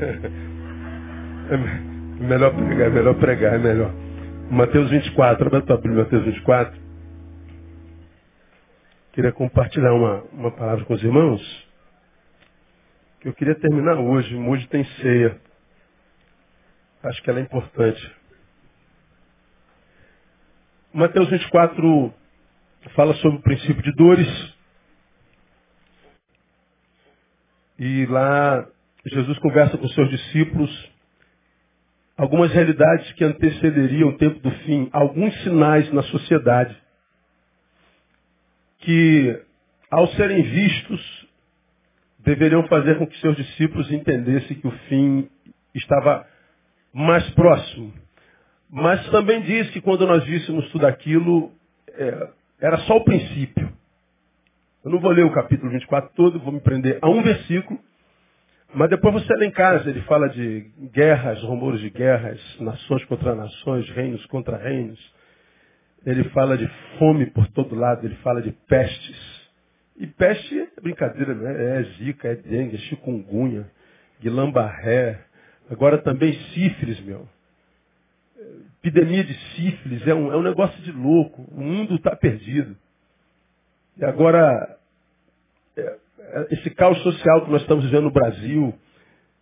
É melhor pregar, é melhor pregar, é melhor. Mateus 24, abre a tua Bíblia, Mateus 24. Queria compartilhar uma, uma palavra com os irmãos. Que eu queria terminar hoje. Hoje tem ceia. Acho que ela é importante. Mateus 24 fala sobre o princípio de dores. E lá Jesus conversa com seus discípulos algumas realidades que antecederiam o tempo do fim, alguns sinais na sociedade que, ao serem vistos, deveriam fazer com que seus discípulos entendessem que o fim estava mais próximo. Mas também diz que quando nós víssemos tudo aquilo, é, era só o princípio. Eu não vou ler o capítulo 24 todo, vou me prender a um versículo, mas depois você lê em casa, ele fala de guerras, rumores de guerras, nações contra nações, reinos contra reinos. Ele fala de fome por todo lado, ele fala de pestes. E peste é brincadeira, né? É zika, é dengue, é chikungunya, guilambarré. Agora também sífilis, meu. Epidemia de sífilis é um, é um negócio de louco. O mundo está perdido. E agora, é, esse caos social que nós estamos vivendo no Brasil,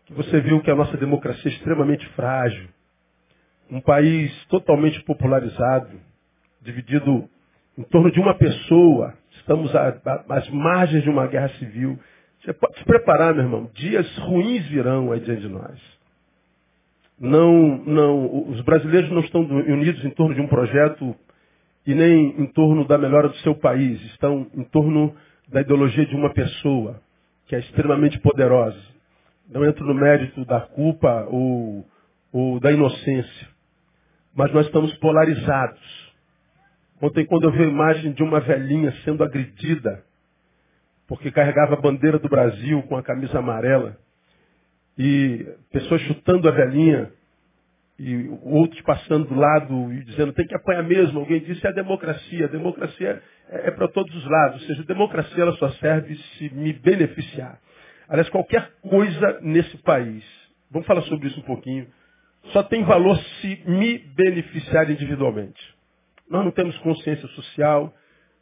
que você viu que a nossa democracia é extremamente frágil, um país totalmente popularizado, dividido em torno de uma pessoa, estamos às margens de uma guerra civil. Você pode se preparar, meu irmão, dias ruins virão aí diante de nós. Não, não, os brasileiros não estão unidos em torno de um projeto e nem em torno da melhora do seu país, estão em torno da ideologia de uma pessoa, que é extremamente poderosa. Não entro no mérito da culpa ou, ou da inocência. Mas nós estamos polarizados. Ontem, quando eu vi a imagem de uma velhinha sendo agredida, porque carregava a bandeira do Brasil com a camisa amarela, e pessoas chutando a velhinha, e outros passando do lado e dizendo tem que apanhar mesmo. Alguém disse é a democracia. A democracia é, é para todos os lados. Ou seja, a democracia ela só serve se me beneficiar. Aliás, qualquer coisa nesse país, vamos falar sobre isso um pouquinho, só tem valor se me beneficiar individualmente. Nós não temos consciência social,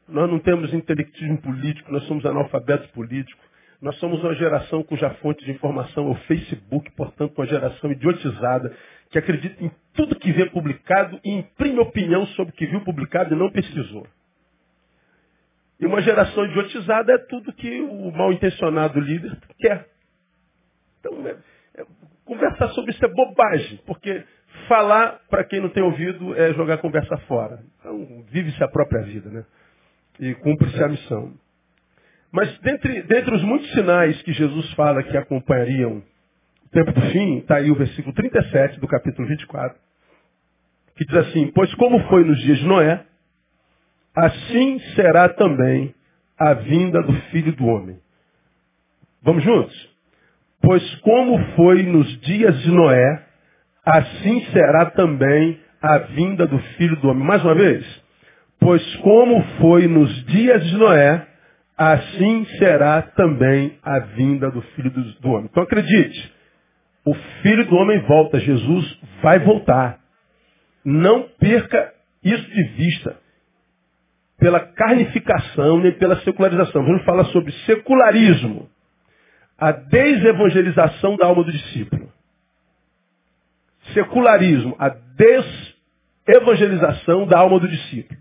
nós não temos intelectismo político, nós somos analfabetos políticos. Nós somos uma geração cuja fonte de informação é o Facebook, portanto, uma geração idiotizada, que acredita em tudo que vê publicado e imprime opinião sobre o que viu publicado e não pesquisou. E uma geração idiotizada é tudo que o mal intencionado líder quer. Então, é, é, conversar sobre isso é bobagem, porque falar, para quem não tem ouvido, é jogar a conversa fora. Então, vive-se a própria vida, né? E cumpre-se a missão. Mas dentre, dentre os muitos sinais que Jesus fala que acompanhariam tempo do fim, está aí o versículo 37 do capítulo 24, que diz assim, pois como foi nos dias de Noé, assim será também a vinda do Filho do Homem. Vamos juntos? Pois como foi nos dias de Noé, assim será também a vinda do Filho do Homem. Mais uma vez. Pois como foi nos dias de Noé, assim será também a vinda do Filho do Homem. Então acredite, o Filho do Homem volta, Jesus vai voltar. Não perca isso de vista pela carnificação nem pela secularização. Vamos falar sobre secularismo, a desevangelização da alma do discípulo. Secularismo, a desevangelização da alma do discípulo.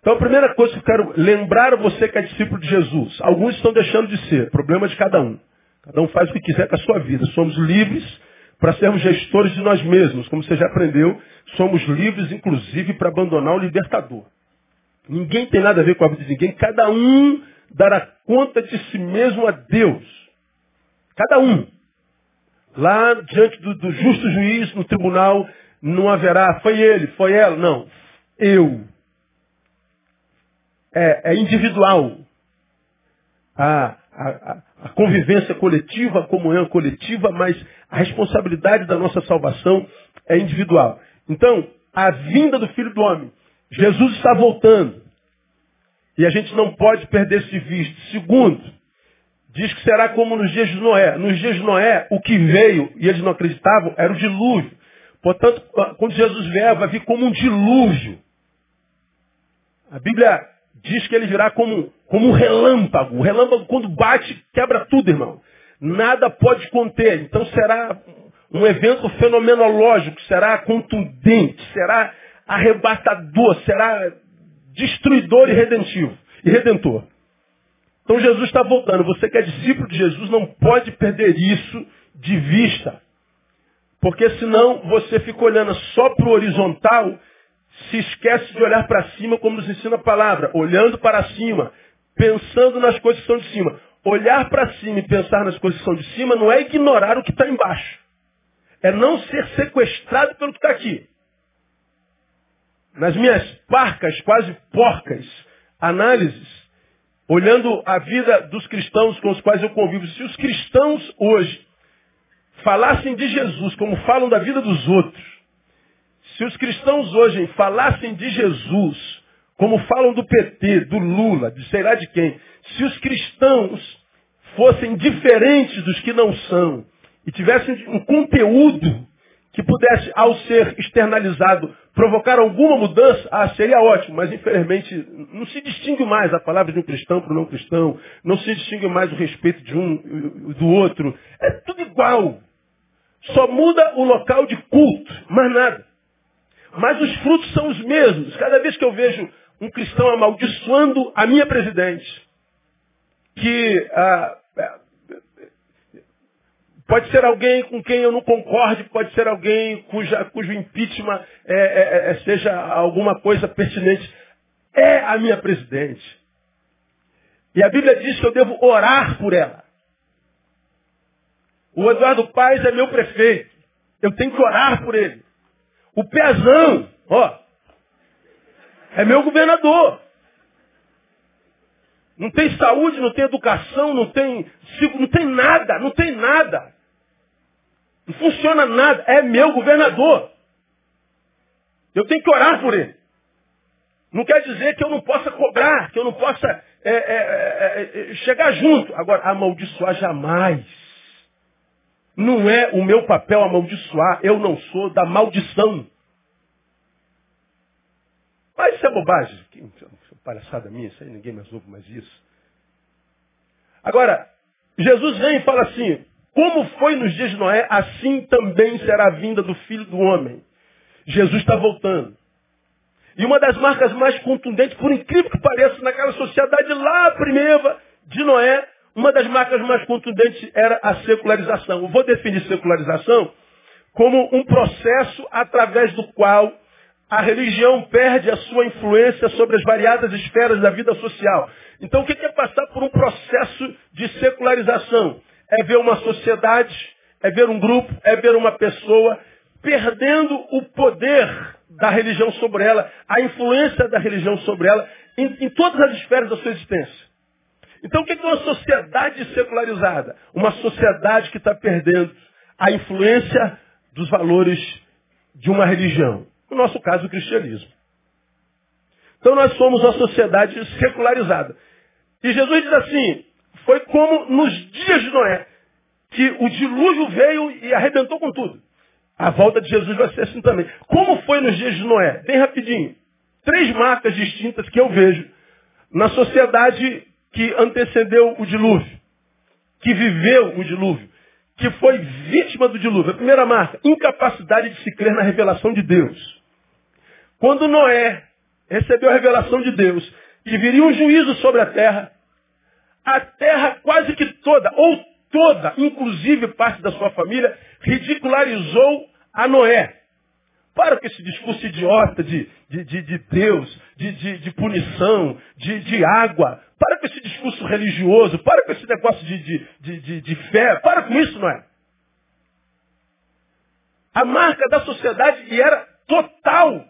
Então a primeira coisa que eu quero lembrar você que é discípulo de Jesus. Alguns estão deixando de ser, problema de cada um. Cada um faz o que quiser com a sua vida. Somos livres para sermos gestores de nós mesmos. Como você já aprendeu, somos livres, inclusive, para abandonar o libertador. Ninguém tem nada a ver com a vida de ninguém. Cada um dará conta de si mesmo a Deus. Cada um. Lá diante do, do justo juiz, no tribunal, não haverá, foi ele, foi ela. Não. Eu é, é individual. A, a, convivência coletiva, a comunhão coletiva, mas a responsabilidade da nossa salvação é individual. Então, a vinda do Filho do Homem. Jesus está voltando. E a gente não pode perder esse visto. Segundo, diz que será como nos dias de Noé. Nos dias de Noé, o que veio, e eles não acreditavam, era o dilúvio. Portanto, quando Jesus vier, vai vir como um dilúvio. A Bíblia diz que ele virá como, como um relâmpago. O relâmpago, quando bate, quebra tudo, irmão. Nada pode conter. Então será um evento fenomenológico, será contundente, será arrebatador, será destruidor e redentivo e redentor. Então Jesus está voltando. Você que é discípulo de Jesus não pode perder isso de vista. Porque senão você fica olhando só para o horizontal, se esquece de olhar para cima como nos ensina a palavra. Olhando para cima, pensando nas coisas que são de cima. Olhar para cima e pensar nas coisas que são de cima não é ignorar o que está embaixo. É não ser sequestrado pelo que está aqui. Nas minhas parcas, quase porcas, análises, olhando a vida dos cristãos com os quais eu convivo, se os cristãos hoje falassem de Jesus como falam da vida dos outros, se os cristãos hoje falassem de Jesus como falam do PT, do Lula, de sei lá de quem, se os cristãos fossem diferentes dos que não são e tivessem um conteúdo que pudesse, ao ser externalizado, provocar alguma mudança, ah, seria ótimo, mas infelizmente não se distingue mais a palavra de um cristão para o não cristão, não se distingue mais o respeito de um do outro. É tudo igual. Só muda o local de culto, mais nada. Mas os frutos são os mesmos. Cada vez que eu vejo um cristão amaldiçoando a minha presidente, que ah, Pode ser alguém com quem eu não concorde, pode ser alguém cuja, cujo impeachment é, é, é, seja alguma coisa pertinente. É a minha presidente. E a Bíblia diz que eu devo orar por ela. O Eduardo Paes é meu prefeito. Eu tenho que orar por ele. O Pezão, ó, é meu governador. Não tem saúde, não tem educação, não tem, não tem nada, não tem nada. Não funciona nada. É meu governador. Eu tenho que orar por ele. Não quer dizer que eu não possa cobrar, que eu não possa é, é, é, é chegar junto. Agora, amaldiçoar jamais. Não é o meu papel amaldiçoar. Eu não sou da maldição. Mas isso é bobagem. Que palhaçada minha, isso aí ninguém mais ouve mais isso. Agora, Jesus vem e fala assim, como foi nos dias de Noé, assim também será a vinda do Filho do Homem. Jesus está voltando. E uma das marcas mais contundentes, por incrível que pareça, naquela sociedade lá primeira de Noé, uma das marcas mais contundentes era a secularização. Eu vou definir secularização como um processo através do qual a religião perde a sua influência sobre as variadas esferas da vida social. Então o que é passar por um processo de secularização? é ver uma sociedade, é ver um grupo, é ver uma pessoa perdendo o poder da religião sobre ela, a influência da religião sobre ela, em, em todas as esferas da sua existência. Então o que é uma sociedade secularizada? Uma sociedade que está perdendo a influência dos valores de uma religião. No nosso caso, o cristianismo. Então nós somos uma sociedade secularizada. E Jesus diz assim, foi como nos dias de Noé, que o dilúvio veio e arrebentou com tudo. A volta de Jesus vai ser assim também. Como foi nos dias de Noé? Bem rapidinho. Três marcas distintas que eu vejo na sociedade que antecedeu o dilúvio, que viveu o dilúvio, que foi vítima do dilúvio. A primeira marca, incapacidade de se crer na revelação de Deus. Quando Noé recebeu a revelação de Deus, que viria um juízo sobre a terra, a terra quase que toda, ou toda, inclusive parte da sua família, ridicularizou a Noé. Para com esse discurso idiota de, de, de, de Deus, de, de, de punição, de, de água. Para com esse discurso religioso. Para com esse negócio de, de, de, de, de fé. Para com isso, Noé. A marca da sociedade era total.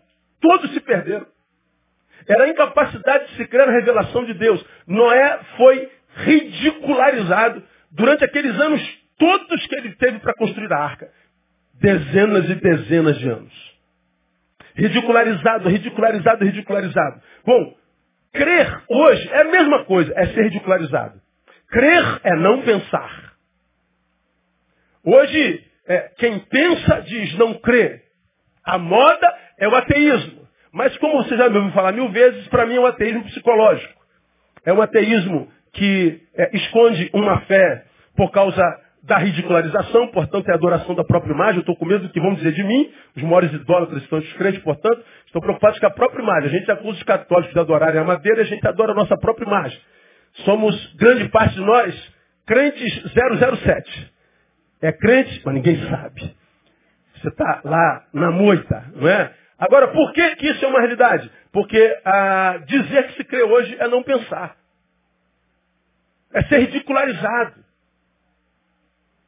Todos se perderam. Era a incapacidade de se crer na revelação de Deus. Noé foi ridicularizado durante aqueles anos todos que ele teve para construir a arca. Dezenas e dezenas de anos. Ridicularizado, ridicularizado, ridicularizado. Bom, crer hoje é a mesma coisa, é ser ridicularizado. Crer é não pensar. Hoje, é, quem pensa diz não crê. A moda é o ateísmo. Mas como você já me ouviu falar mil vezes, para mim é um ateísmo psicológico. É um ateísmo que é, esconde uma fé por causa da ridicularização, portanto, é a adoração da própria imagem. Eu estou com medo do que vão dizer de mim. Os maiores idólatras estão os crentes, portanto, estão preocupados com a própria imagem. A gente acusa os católicos de adorarem a madeira, a gente adora a nossa própria imagem. Somos, grande parte de nós, crentes 007. É crente, mas ninguém sabe. Você está lá na moita, não é? Agora, por que, que isso é uma realidade? Porque ah, dizer que se crê hoje é não pensar. É ser ridicularizado.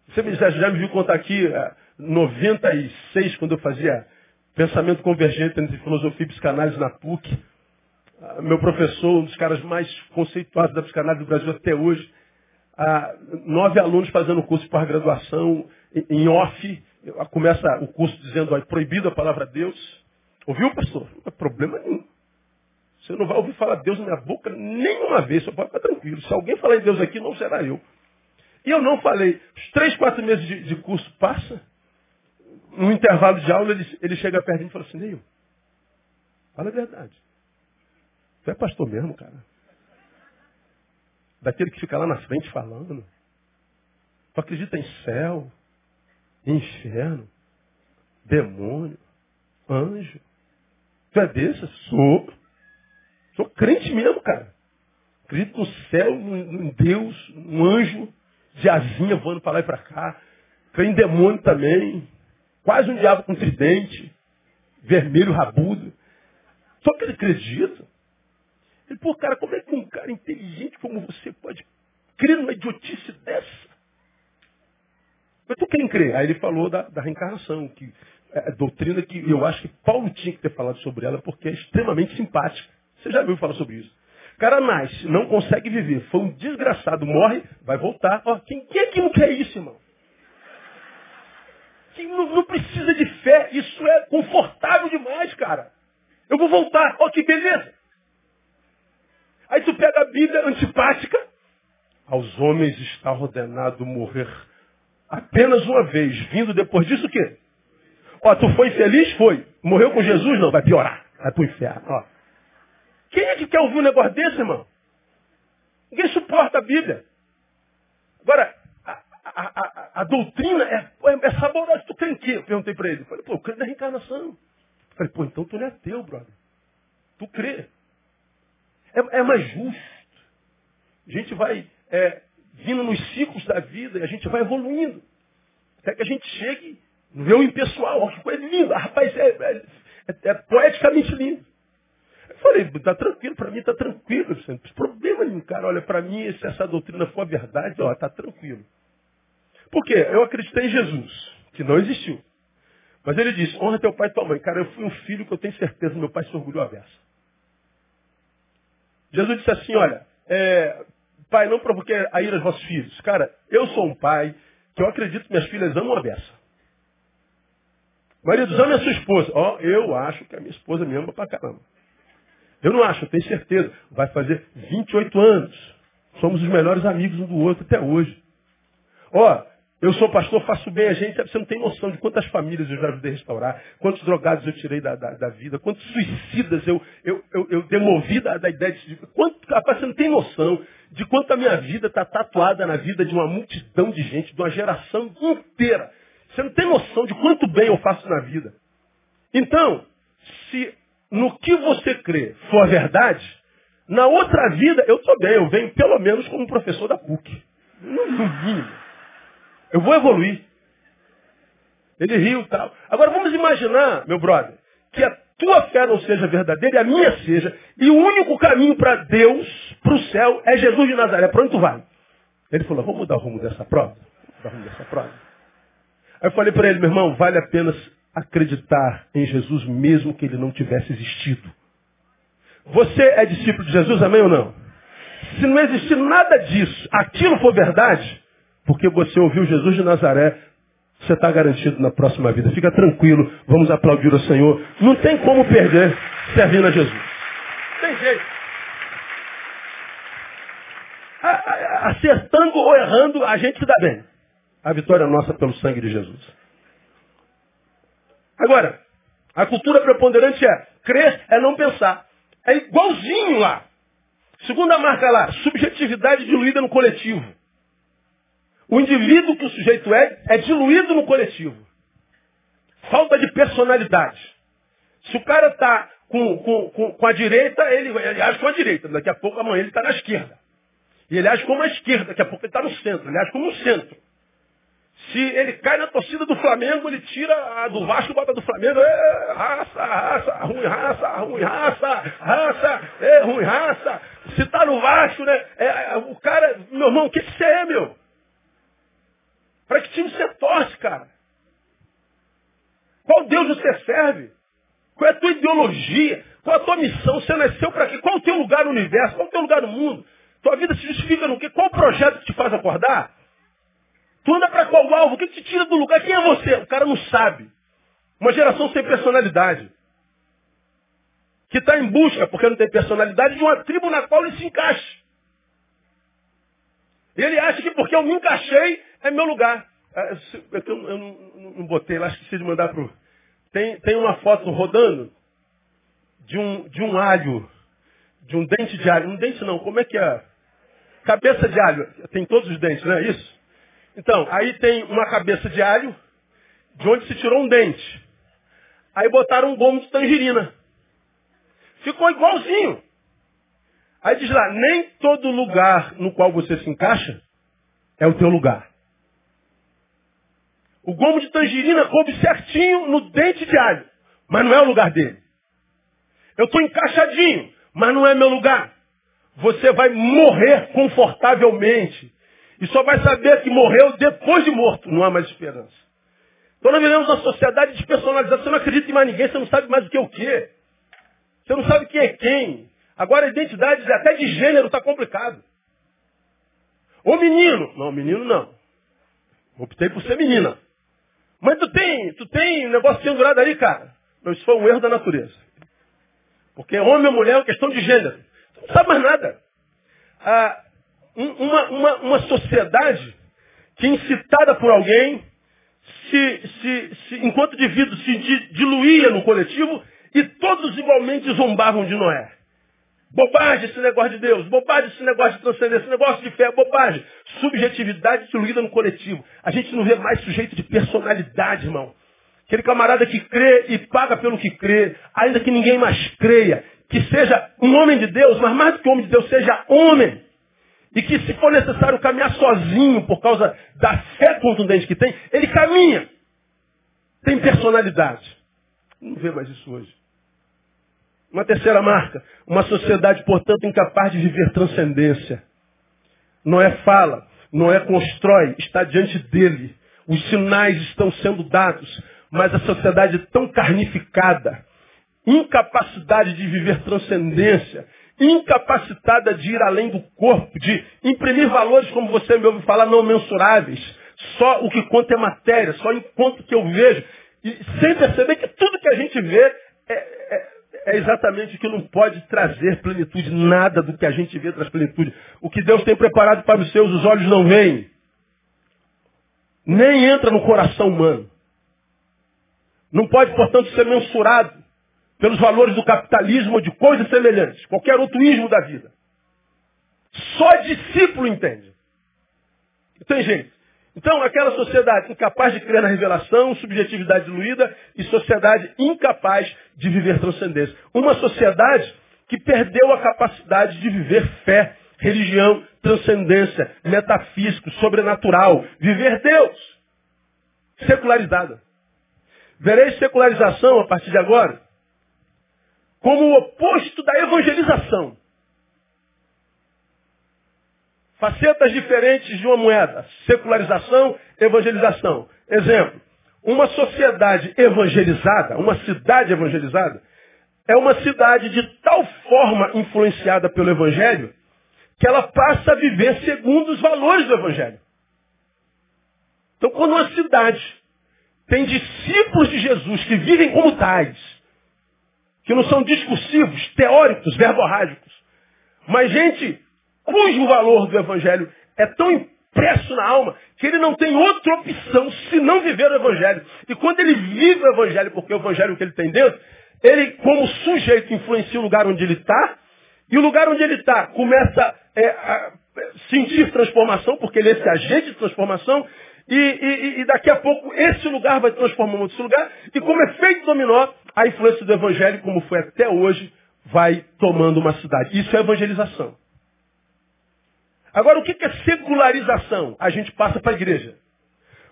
Você já, já me viu contar aqui, 96, é, quando eu fazia pensamento convergente entre filosofia e psicanálise na PUC. Ah, meu professor, um dos caras mais conceituados da psicanálise do Brasil até hoje, ah, nove alunos fazendo curso de pós-graduação em off, começa o curso dizendo, ó, proibido a palavra Deus. Ouviu, pastor? Não tem problema nenhum. Você não vai ouvir falar Deus na minha boca nenhuma vez, só pode ficar tranquilo. Se alguém falar em Deus aqui, não será eu. E eu não falei. Os três, quatro meses de, de curso passa. No intervalo de aula, ele, ele chega perto de mim e fala assim, Neil, fala a verdade. Tu é pastor mesmo, cara. Daquele que fica lá na frente falando. Tu acredita em céu, inferno, demônio, anjo. Tu é desse? Sou. Sou crente mesmo, cara. Acredito no céu, em Deus, no anjo de asinha voando para lá e para cá. Creio em demônio também. Quase um diabo com tridente. Vermelho, rabudo. Só que ele acredita. Ele, pô, cara, como é que um cara inteligente como você pode crer numa idiotice dessa? Mas tu quem crê? Aí ele falou da, da reencarnação, que é a doutrina que eu acho que Paulo tinha que ter falado sobre ela, porque é extremamente simpática. Você já viu falar sobre isso? Cara nasce, não consegue viver, foi um desgraçado, morre, vai voltar. Ó, quem, quem é que não quer isso, irmão? Quem não, não precisa de fé, isso é confortável demais, cara. Eu vou voltar, ó, que beleza. Aí tu pega a Bíblia antipática. Aos homens está ordenado morrer apenas uma vez. Vindo depois disso o quê? Ó, tu foi feliz? Foi. Morreu com Jesus? Não, vai piorar. Vai pro inferno. Ó. Quem é que quer ouvir um negócio desse, irmão? Ninguém suporta a Bíblia. Agora, a, a, a, a doutrina é, é, saborosa. Tu crê em quê? Eu perguntei para ele. Eu falei, pô, eu creio na reencarnação. Eu falei, pô, então tu não é teu, brother. Tu crê. É, é mais justo. A gente vai é, vindo nos ciclos da vida e a gente vai evoluindo. Até que a gente chegue no eu impessoal. Que coisa linda. Rapaz, é, é, é poeticamente lindo. Eu falei, está tranquilo, para mim está tranquilo. Não tem problema nenhum, cara. Olha, para mim, se essa doutrina for a verdade, ó, está tranquilo. Por quê? Eu acreditei em Jesus, que não existiu. Mas ele disse, honra teu pai e tua mãe. Cara, eu fui um filho que eu tenho certeza meu pai se orgulhou a beça. Jesus disse assim, olha, é, pai, não provoque a ira dos vossos filhos. Cara, eu sou um pai que eu acredito que minhas filhas amam a beça. Maridos, ame a sua esposa. Ó, oh, eu acho que a minha esposa me ama pra caramba. Eu não acho, eu tenho certeza. Vai fazer 28 anos. Somos os melhores amigos um do outro até hoje. Ó, eu sou pastor, faço bem a gente. Você não tem noção de quantas famílias eu já ajudei a restaurar, quantos drogados eu tirei da, da, da vida, quantos suicidas eu, eu, eu, eu demovi da, da ideia de. Quanto, rapaz, você não tem noção de quanto a minha vida está tatuada na vida de uma multidão de gente, de uma geração inteira. Você não tem noção de quanto bem eu faço na vida. Então, se no que você crê for verdade, na outra vida eu estou bem, eu venho pelo menos como professor da PUC. No mínimo. Eu vou evoluir. Ele riu e tal. Agora vamos imaginar, meu brother, que a tua fé não seja verdadeira e a minha seja, e o único caminho para Deus, para o céu, é Jesus de Nazaré. Para onde tu vai? Ele falou, vamos mudar o rumo dessa prova? Vamos mudar o rumo dessa prova. Aí eu falei para ele, meu irmão, vale a pena acreditar em Jesus mesmo que ele não tivesse existido. Você é discípulo de Jesus, amém ou não? Se não existir nada disso, aquilo for verdade, porque você ouviu Jesus de Nazaré, você está garantido na próxima vida. Fica tranquilo, vamos aplaudir o Senhor. Não tem como perder servindo a Jesus. Tem jeito. acertando ou errando, a gente se dá bem. A vitória é nossa pelo sangue de Jesus. Agora, a cultura preponderante é crer é não pensar. É igualzinho lá. Segunda marca lá, subjetividade diluída no coletivo. O indivíduo que o sujeito é, é diluído no coletivo. Falta de personalidade. Se o cara está com, com, com, com, a direita, ele, ele age com a direita. Daqui a pouco, amanhã, ele está na esquerda. E ele age como a esquerda. Daqui a pouco, ele está no centro. Ele age como o centro. Se ele cai na torcida do Flamengo, ele tira a do Vasco bota do Flamengo. É, raça, raça, ruim raça, ruim raça, raça, é, ruim raça. Se está no Vasco, né? É, é, o cara, meu irmão, o que, que você é, meu? Para que time você torce, cara? Qual Deus você serve? Qual é a tua ideologia? Qual a tua missão? Você nasceu para quê? Qual o teu lugar no universo? Qual o teu lugar no mundo? Tua vida se justifica no quê? Qual o projeto que te faz acordar? Tu anda para qual alvo? O que te tira do lugar? Quem é você? O cara não sabe. Uma geração sem personalidade. Que está em busca, porque não tem personalidade, de uma tribo na qual ele se encaixe. Ele acha que porque eu me encaixei, é meu lugar. Ah, eu, não, não botei lá, esqueci de mandar pro. Tem, tem uma foto rodando de um, de um alho, de um dente de alho. Um dente não, como é que é? Cabeça de alho. Tem todos os dentes, não é isso? Então, aí tem uma cabeça de alho, de onde se tirou um dente. Aí botaram um gomo de tangerina. Ficou igualzinho. Aí diz lá, nem todo lugar no qual você se encaixa é o teu lugar. O gomo de tangerina coube certinho no dente de alho, mas não é o lugar dele. Eu estou encaixadinho, mas não é meu lugar. Você vai morrer confortavelmente e só vai saber que morreu depois de morto. Não há mais esperança. Então nós vivemos uma sociedade despersonalizada. Você não acredita em mais ninguém, você não sabe mais o que é o quê. Você não sabe quem é quem. Agora a identidade até de gênero está complicado. Ou menino. Não, menino não. Optei por ser menina. Mas tu tem, tu tem um negócio pendurado aí, cara. Não, isso foi um erro da natureza. Porque homem ou mulher é uma questão de gênero. Não sabe mais nada. Ah, uma, uma, uma sociedade que, incitada por alguém, se, se, se, enquanto indivíduo se diluía no coletivo e todos igualmente zombavam de Noé. Bobagem esse negócio de Deus, bobagem esse negócio de transcendência, esse negócio de fé, bobagem. Subjetividade diluída no coletivo. A gente não vê mais sujeito de personalidade, irmão. Aquele camarada que crê e paga pelo que crê, ainda que ninguém mais creia. Que seja um homem de Deus, mas mais do que homem de Deus, seja homem. E que se for necessário caminhar sozinho por causa da fé contundente que tem, ele caminha. Tem personalidade. Não vê mais isso hoje. Uma terceira marca, uma sociedade, portanto, incapaz de viver transcendência. Não é fala, não é constrói, está diante dele. Os sinais estão sendo dados, mas a sociedade tão carnificada, incapacidade de viver transcendência, incapacitada de ir além do corpo, de imprimir valores, como você me ouve falar, não mensuráveis. Só o que conta é matéria, só enquanto que eu vejo. E sem perceber que tudo que a gente vê é, é, é exatamente o que não pode trazer plenitude. Nada do que a gente vê traz plenitude. O que Deus tem preparado para os seus, os olhos não veem. Nem entra no coração humano. Não pode, portanto, ser mensurado pelos valores do capitalismo ou de coisas semelhantes, qualquer outro ismo da vida. Só discípulo entende. Tem jeito. Então, aquela sociedade incapaz de crer na revelação, subjetividade diluída e sociedade incapaz de viver transcendência. Uma sociedade que perdeu a capacidade de viver fé, religião, transcendência, metafísico, sobrenatural, viver Deus. Secularizada. Vereis secularização a partir de agora como o oposto da evangelização. Facetas diferentes de uma moeda. Secularização, evangelização. Exemplo. Uma sociedade evangelizada, uma cidade evangelizada, é uma cidade de tal forma influenciada pelo Evangelho que ela passa a viver segundo os valores do Evangelho. Então, quando uma cidade tem discípulos de Jesus que vivem como tais, que não são discursivos, teóricos, verborrágicos, mas gente cujo valor do Evangelho é tão impresso na alma que ele não tem outra opção senão viver o Evangelho. E quando ele vive o Evangelho, porque é o Evangelho que ele tem dentro, ele, como sujeito, influencia o lugar onde ele está, e o lugar onde ele está começa é, a sentir transformação, porque ele é esse agente de transformação, e, e, e, daqui a pouco esse lugar vai transformar em outro lugar, e como efeito dominó, a influência do Evangelho, como foi até hoje, vai tomando uma cidade. Isso é evangelização. Agora, o que é secularização? A gente passa para a igreja.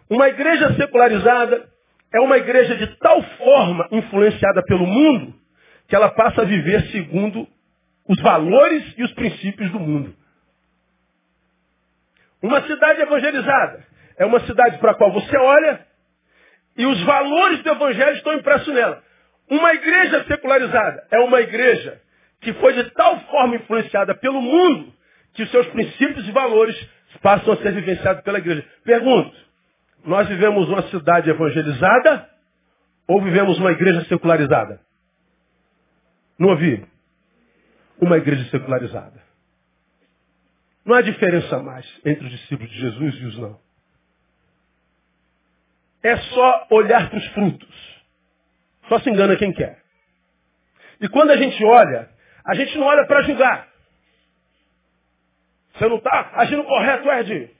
Uma igreja secularizada é uma igreja de tal forma influenciada pelo mundo que ela passa a viver segundo os valores e os princípios do mundo. Uma cidade evangelizada é uma cidade para a qual você olha e os valores do evangelho estão impressos nela. Uma igreja secularizada é uma igreja que foi de tal forma influenciada pelo mundo que os seus princípios e valores passam a ser vivenciados pela igreja. Pergunto, nós vivemos uma cidade evangelizada ou vivemos uma igreja secularizada? Não ouvi? Uma igreja secularizada. Não há diferença mais entre os discípulos de Jesus e os não. É só olhar para os frutos. Só se engana quem quer. E quando a gente olha, a gente não olha para julgar. Você não está agindo correto, Ed.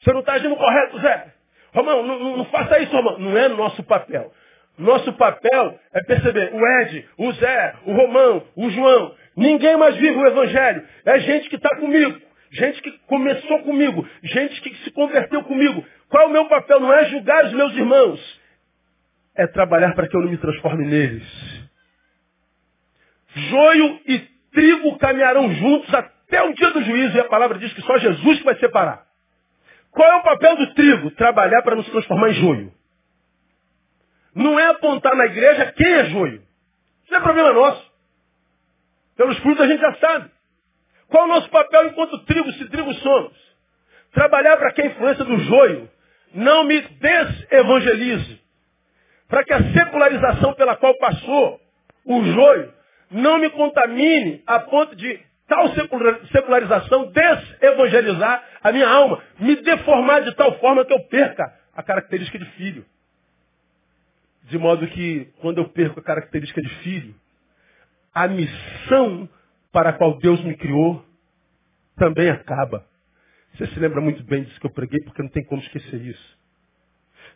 Você não está agindo correto, Zé. Romão, não, não, faça isso, Romão. Não é nosso papel. Nosso papel é perceber o Ed, o Zé, o Romão, o João. Ninguém mais vive o Evangelho. É gente que está comigo. Gente que começou comigo. Gente que se converteu comigo. Qual é o meu papel? Não é julgar os meus irmãos. É trabalhar para que eu não me transforme neles. Joio e trigo caminharão juntos até o dia do juízo, e a palavra diz que só Jesus que vai separar. Qual é o papel do trigo? Trabalhar para nos transformar em joio. Não é apontar na igreja quem é joio. Isso é problema nosso. Pelos frutos a gente já sabe. Qual é o nosso papel enquanto trigo, se trigo somos? Trabalhar para que a influência do joio não me desevangelize. Para que a secularização pela qual passou o joio não me contamine a ponto de tal secularização desevangelizar a minha alma, me deformar de tal forma que eu perca a característica de filho. De modo que, quando eu perco a característica de filho, a missão para a qual Deus me criou também acaba. Você se lembra muito bem disso que eu preguei, porque não tem como esquecer isso.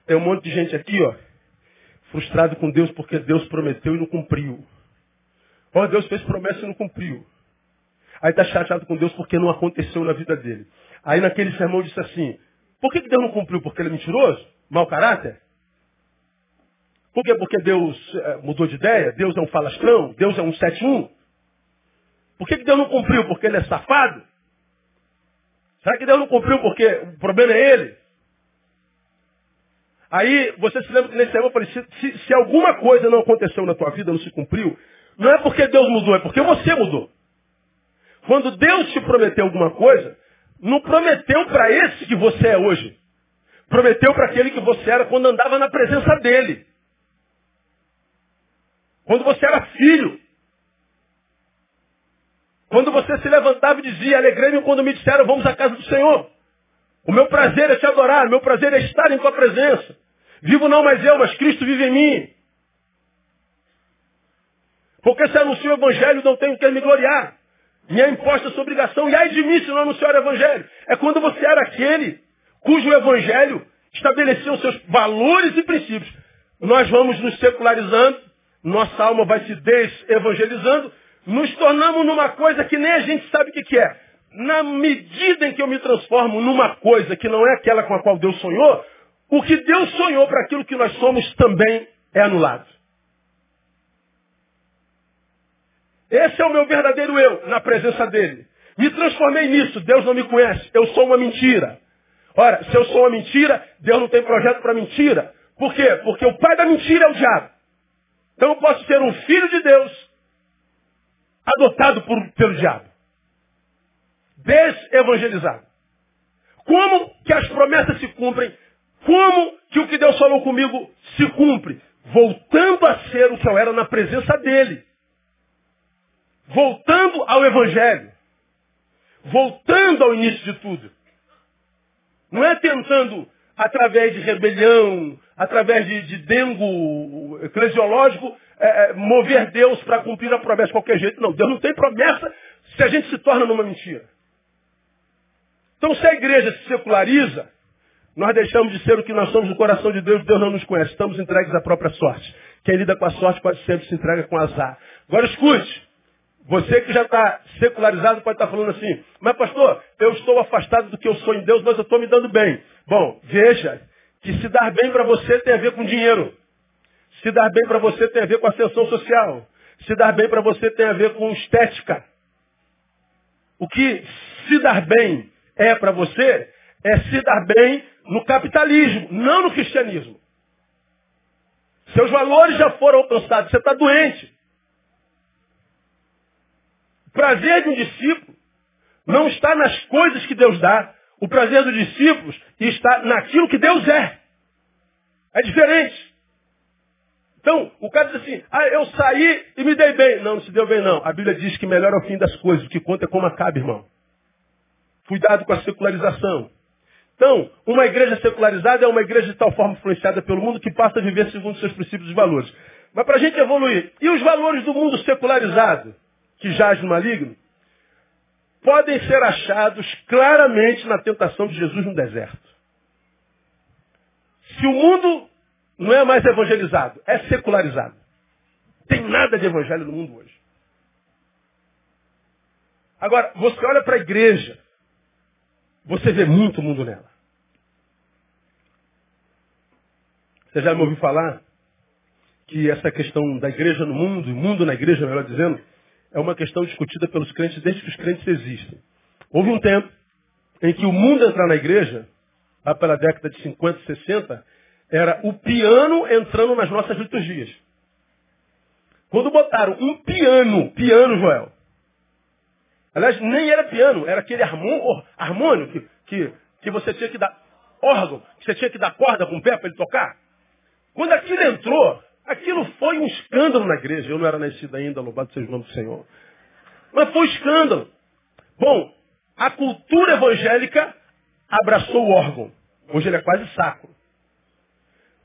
Tem um monte de gente aqui, ó, frustrado com Deus porque Deus prometeu e não cumpriu. Ó, Deus fez promessa e não cumpriu. Aí está chateado com Deus porque não aconteceu na vida dele. Aí naquele sermão disse assim, por que, Deus não cumpriu? Porque ele é mentiroso? Mau caráter? Por quê? Porque Deus é, mudou de ideia? Deus é um falastrão? Deus é um 71? Por que, que Deus não cumpriu? Porque ele é safado? Será que Deus não cumpriu porque o problema é ele? Aí você se lembra que nesse sermão eu falei, se, se, se alguma coisa não aconteceu na tua vida, não se cumpriu, não é porque Deus mudou, é porque você mudou. Quando Deus te prometeu alguma coisa, não prometeu para esse que você é hoje. Prometeu para aquele que você era quando andava na presença dele. Quando você era filho. Quando você se levantava e dizia, alegrei-me quando me disseram, vamos à casa do Senhor. O meu prazer é te adorar, o meu prazer é estar em tua presença. Vivo não mais eu, mas Cristo vive em mim. Porque se anuncio o Evangelho, não tenho que me gloriar. Me é imposta essa obrigação. E ai de mim se não anunciar o Evangelho. É quando você era aquele cujo Evangelho estabeleceu seus valores e princípios. Nós vamos nos secularizando, nossa alma vai se desevangelizando, nos tornamos numa coisa que nem a gente sabe o que é. Na medida em que eu me transformo numa coisa que não é aquela com a qual Deus sonhou, o que Deus sonhou para aquilo que nós somos também é anulado. Esse é o meu verdadeiro eu, na presença dele. Me transformei nisso, Deus não me conhece, eu sou uma mentira. Ora, se eu sou uma mentira, Deus não tem projeto para mentira. Por quê? Porque o pai da mentira é o diabo. Então eu posso ser um filho de Deus, adotado por, pelo diabo. Desevangelizado. Como que as promessas se cumprem? Como que o que Deus falou comigo se cumpre? Voltando a ser o que eu era na presença dele voltando ao Evangelho, voltando ao início de tudo. Não é tentando, através de rebelião, através de, de dengo eclesiológico, é, é mover Deus para cumprir a promessa de qualquer jeito. Não, Deus não tem promessa se a gente se torna numa mentira. Então, se a igreja se seculariza, nós deixamos de ser o que nós somos no coração de Deus, Deus não nos conhece. Estamos entregues à própria sorte. Quem lida com a sorte quase sempre se entrega com azar. Agora escute. Você que já está secularizado pode estar tá falando assim, mas pastor, eu estou afastado do que eu sou em Deus, mas eu estou me dando bem. Bom, veja que se dar bem para você tem a ver com dinheiro. Se dar bem para você tem a ver com ascensão social. Se dar bem para você tem a ver com estética. O que se dar bem é para você é se dar bem no capitalismo, não no cristianismo. Seus valores já foram alcançados, você está doente. O prazer de um discípulo não está nas coisas que Deus dá. O prazer dos discípulos está naquilo que Deus é. É diferente. Então, o cara diz assim, ah, eu saí e me dei bem. Não, não se deu bem não. A Bíblia diz que melhor é o fim das coisas. O que conta é como acaba, irmão. Cuidado com a secularização. Então, uma igreja secularizada é uma igreja de tal forma influenciada pelo mundo que passa a viver segundo seus princípios e valores. Mas para a gente evoluir, e os valores do mundo secularizado, que jaz no maligno, podem ser achados claramente na tentação de Jesus no deserto. Se o mundo não é mais evangelizado, é secularizado. Tem nada de evangelho no mundo hoje. Agora, você olha para a igreja, você vê muito mundo nela. Você já me ouviu falar que essa questão da igreja no mundo, mundo na igreja, melhor dizendo, é uma questão discutida pelos crentes desde que os crentes existem. Houve um tempo em que o mundo entrar na igreja, lá pela década de 50, 60, era o piano entrando nas nossas liturgias. Quando botaram um piano, piano, Joel, Aliás, nem era piano, era aquele harmônio que, que, que você tinha que dar órgão, que você tinha que dar corda com o pé para ele tocar. Quando aquilo entrou, aquilo foi um escândalo na igreja. Eu não era nascido ainda, louvado seja o nome do Senhor. Mas foi um escândalo. Bom, a cultura evangélica abraçou o órgão. Hoje ele é quase saco.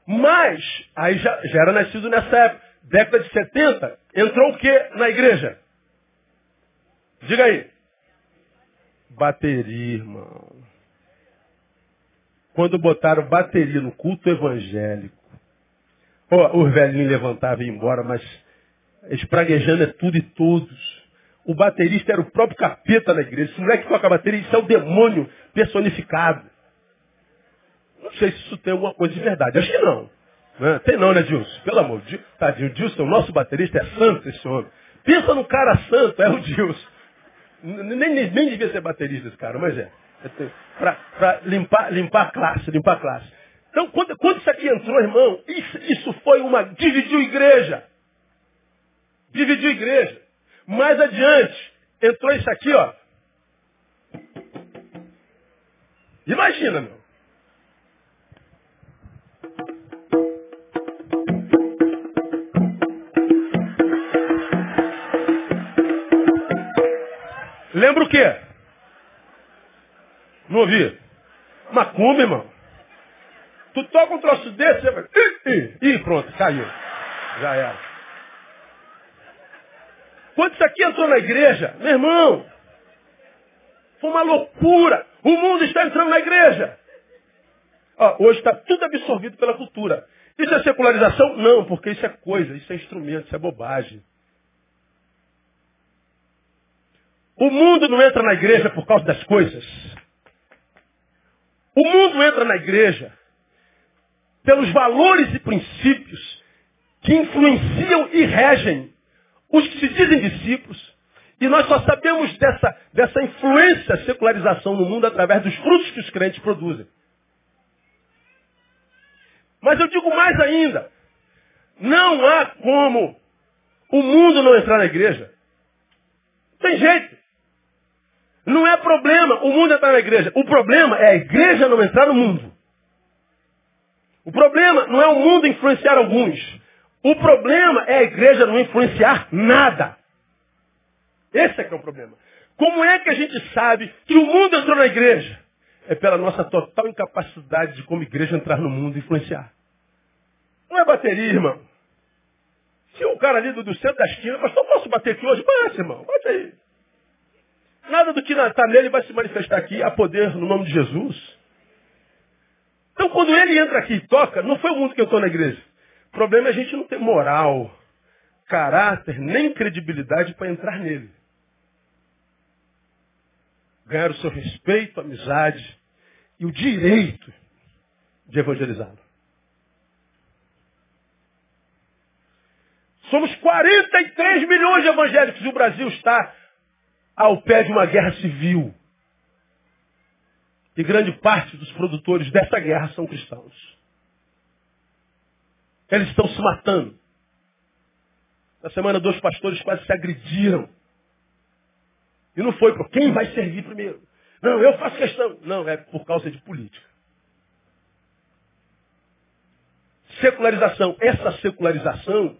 Mas, aí já, já era nascido nessa época, década de 70, entrou o que na igreja? Diga aí. Bateria, irmão. Quando botaram bateria no culto evangélico, oh, os velhinhos levantavam e iam embora, mas espraguejando é tudo e todos. O baterista era o próprio capeta na igreja. Esse moleque toca bateria, isso é o demônio personificado. Não sei se isso tem alguma coisa de verdade. Acho que não. não é? Tem não, né, Dilson? Pelo amor de Deus. Tadinho, Dilson, o nosso baterista, é santo esse homem. Pensa no cara santo, é o Dilson. Nem, nem devia ser baterista esse cara, mas é. Para limpar, limpar a classe, limpar a classe. Então, quando, quando isso aqui entrou, irmão, isso, isso foi uma. dividiu igreja. Dividiu igreja. Mais adiante, entrou isso aqui, ó. Imagina, meu. Lembra o quê? Não ouvi? Macumba, irmão. Tu toca um troço desse, você vai... Ih, ih, pronto, caiu. Já era. Quando isso aqui entrou na igreja, meu irmão, foi uma loucura. O mundo está entrando na igreja. Hoje está tudo absorvido pela cultura. Isso é secularização? Não, porque isso é coisa, isso é instrumento, isso é bobagem. O mundo não entra na igreja por causa das coisas. O mundo entra na igreja pelos valores e princípios que influenciam e regem os que se dizem discípulos. E nós só sabemos dessa, dessa influência, secularização no mundo através dos frutos que os crentes produzem. Mas eu digo mais ainda. Não há como o mundo não entrar na igreja. Tem jeito. Não é problema o mundo entrar na igreja. O problema é a igreja não entrar no mundo. O problema não é o mundo influenciar alguns. O problema é a igreja não influenciar nada. Esse é que é o problema. Como é que a gente sabe que o mundo entrou na igreja? É pela nossa total incapacidade de, como igreja, entrar no mundo e influenciar. Não é bateria, irmão. Se o cara ali do, do centro da esquina, pastor, posso bater aqui hoje? Bate, irmão, bate aí. Nada do que está nele vai se manifestar aqui a poder no nome de Jesus. Então, quando ele entra aqui e toca, não foi o mundo que entrou na igreja. O problema é a gente não ter moral, caráter, nem credibilidade para entrar nele. Ganhar o seu respeito, amizade e o direito de evangelizá-lo. Somos 43 milhões de evangélicos e o Brasil está ao pé de uma guerra civil. E grande parte dos produtores dessa guerra são cristãos. Eles estão se matando. Na semana, dois pastores quase se agrediram. E não foi por quem vai servir primeiro. Não, eu faço questão. Não, é por causa de política. Secularização. Essa secularização,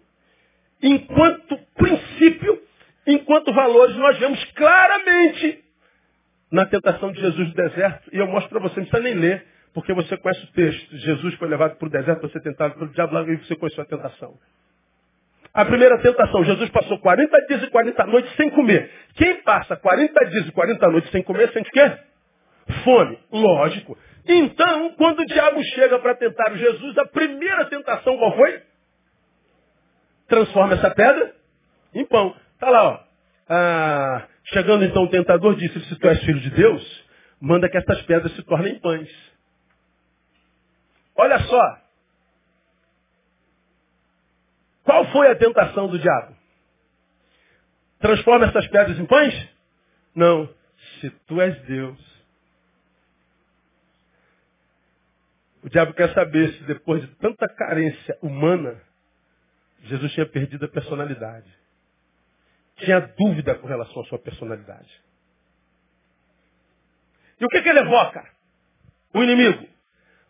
enquanto princípio, enquanto valores, nós vemos claramente na tentação de Jesus no deserto. E eu mostro para você, não precisa nem ler, porque você conhece o texto. Jesus foi levado para o deserto para ser tentado pelo diabo, e você conheceu a tentação. A primeira tentação, Jesus passou 40 dias e 40 noites sem comer. Quem passa 40 dias e 40 noites sem comer, sente o quê? Fome. Lógico. Então, quando o diabo chega para tentar o Jesus, a primeira tentação qual foi? Transforma essa pedra em pão. Está lá, ó. Ah, chegando então o tentador disse, se tu és filho de Deus, manda que essas pedras se tornem pães. Olha só. Qual foi a tentação do diabo? Transforma essas pedras em pães? Não. Se tu és Deus. O diabo quer saber se depois de tanta carência humana, Jesus tinha perdido a personalidade tinha dúvida com relação à sua personalidade. E o que, que ele evoca? O inimigo.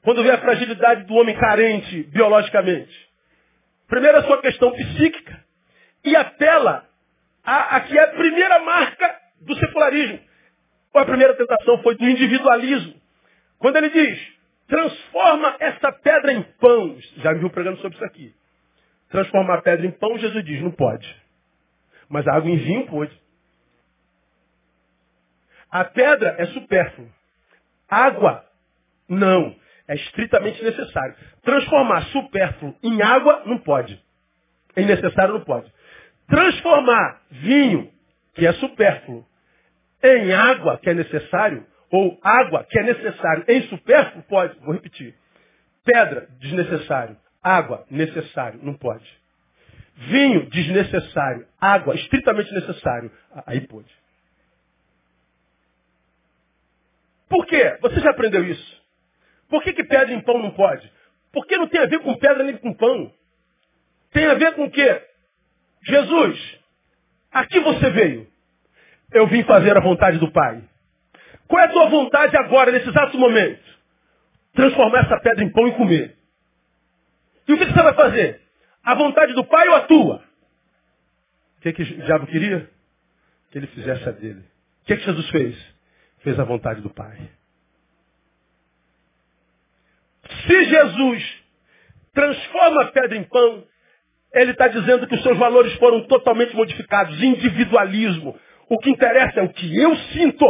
Quando vê a fragilidade do homem carente biologicamente. Primeiro a sua questão psíquica. E apela a, a que é a primeira marca do secularismo. A primeira tentação foi do individualismo. Quando ele diz, transforma essa pedra em pão. Já viu pregando sobre isso aqui. Transformar a pedra em pão, Jesus diz, não pode. Mas a água em vinho pôde. A pedra é supérflua. Água, não. É estritamente necessário. Transformar supérfluo em água, não pode. É necessário, não pode. Transformar vinho, que é supérfluo, em água, que é necessário, ou água, que é necessário, em supérfluo, pode. Vou repetir. Pedra, desnecessário. Água, necessário, não pode. Vinho desnecessário. Água estritamente necessário. Aí pôde. Por quê? Você já aprendeu isso? Por que, que pedra em pão não pode? Porque não tem a ver com pedra nem com pão. Tem a ver com o quê? Jesus, aqui você veio. Eu vim fazer a vontade do Pai. Qual é a tua vontade agora, nesse exato momento? Transformar essa pedra em pão e comer. E o que você vai fazer? A vontade do pai ou a tua? O que, que o diabo queria? Que ele fizesse a dele. O que, que Jesus fez? Fez a vontade do pai. Se Jesus transforma a pedra em pão, ele está dizendo que os seus valores foram totalmente modificados. Individualismo. O que interessa é o que eu sinto.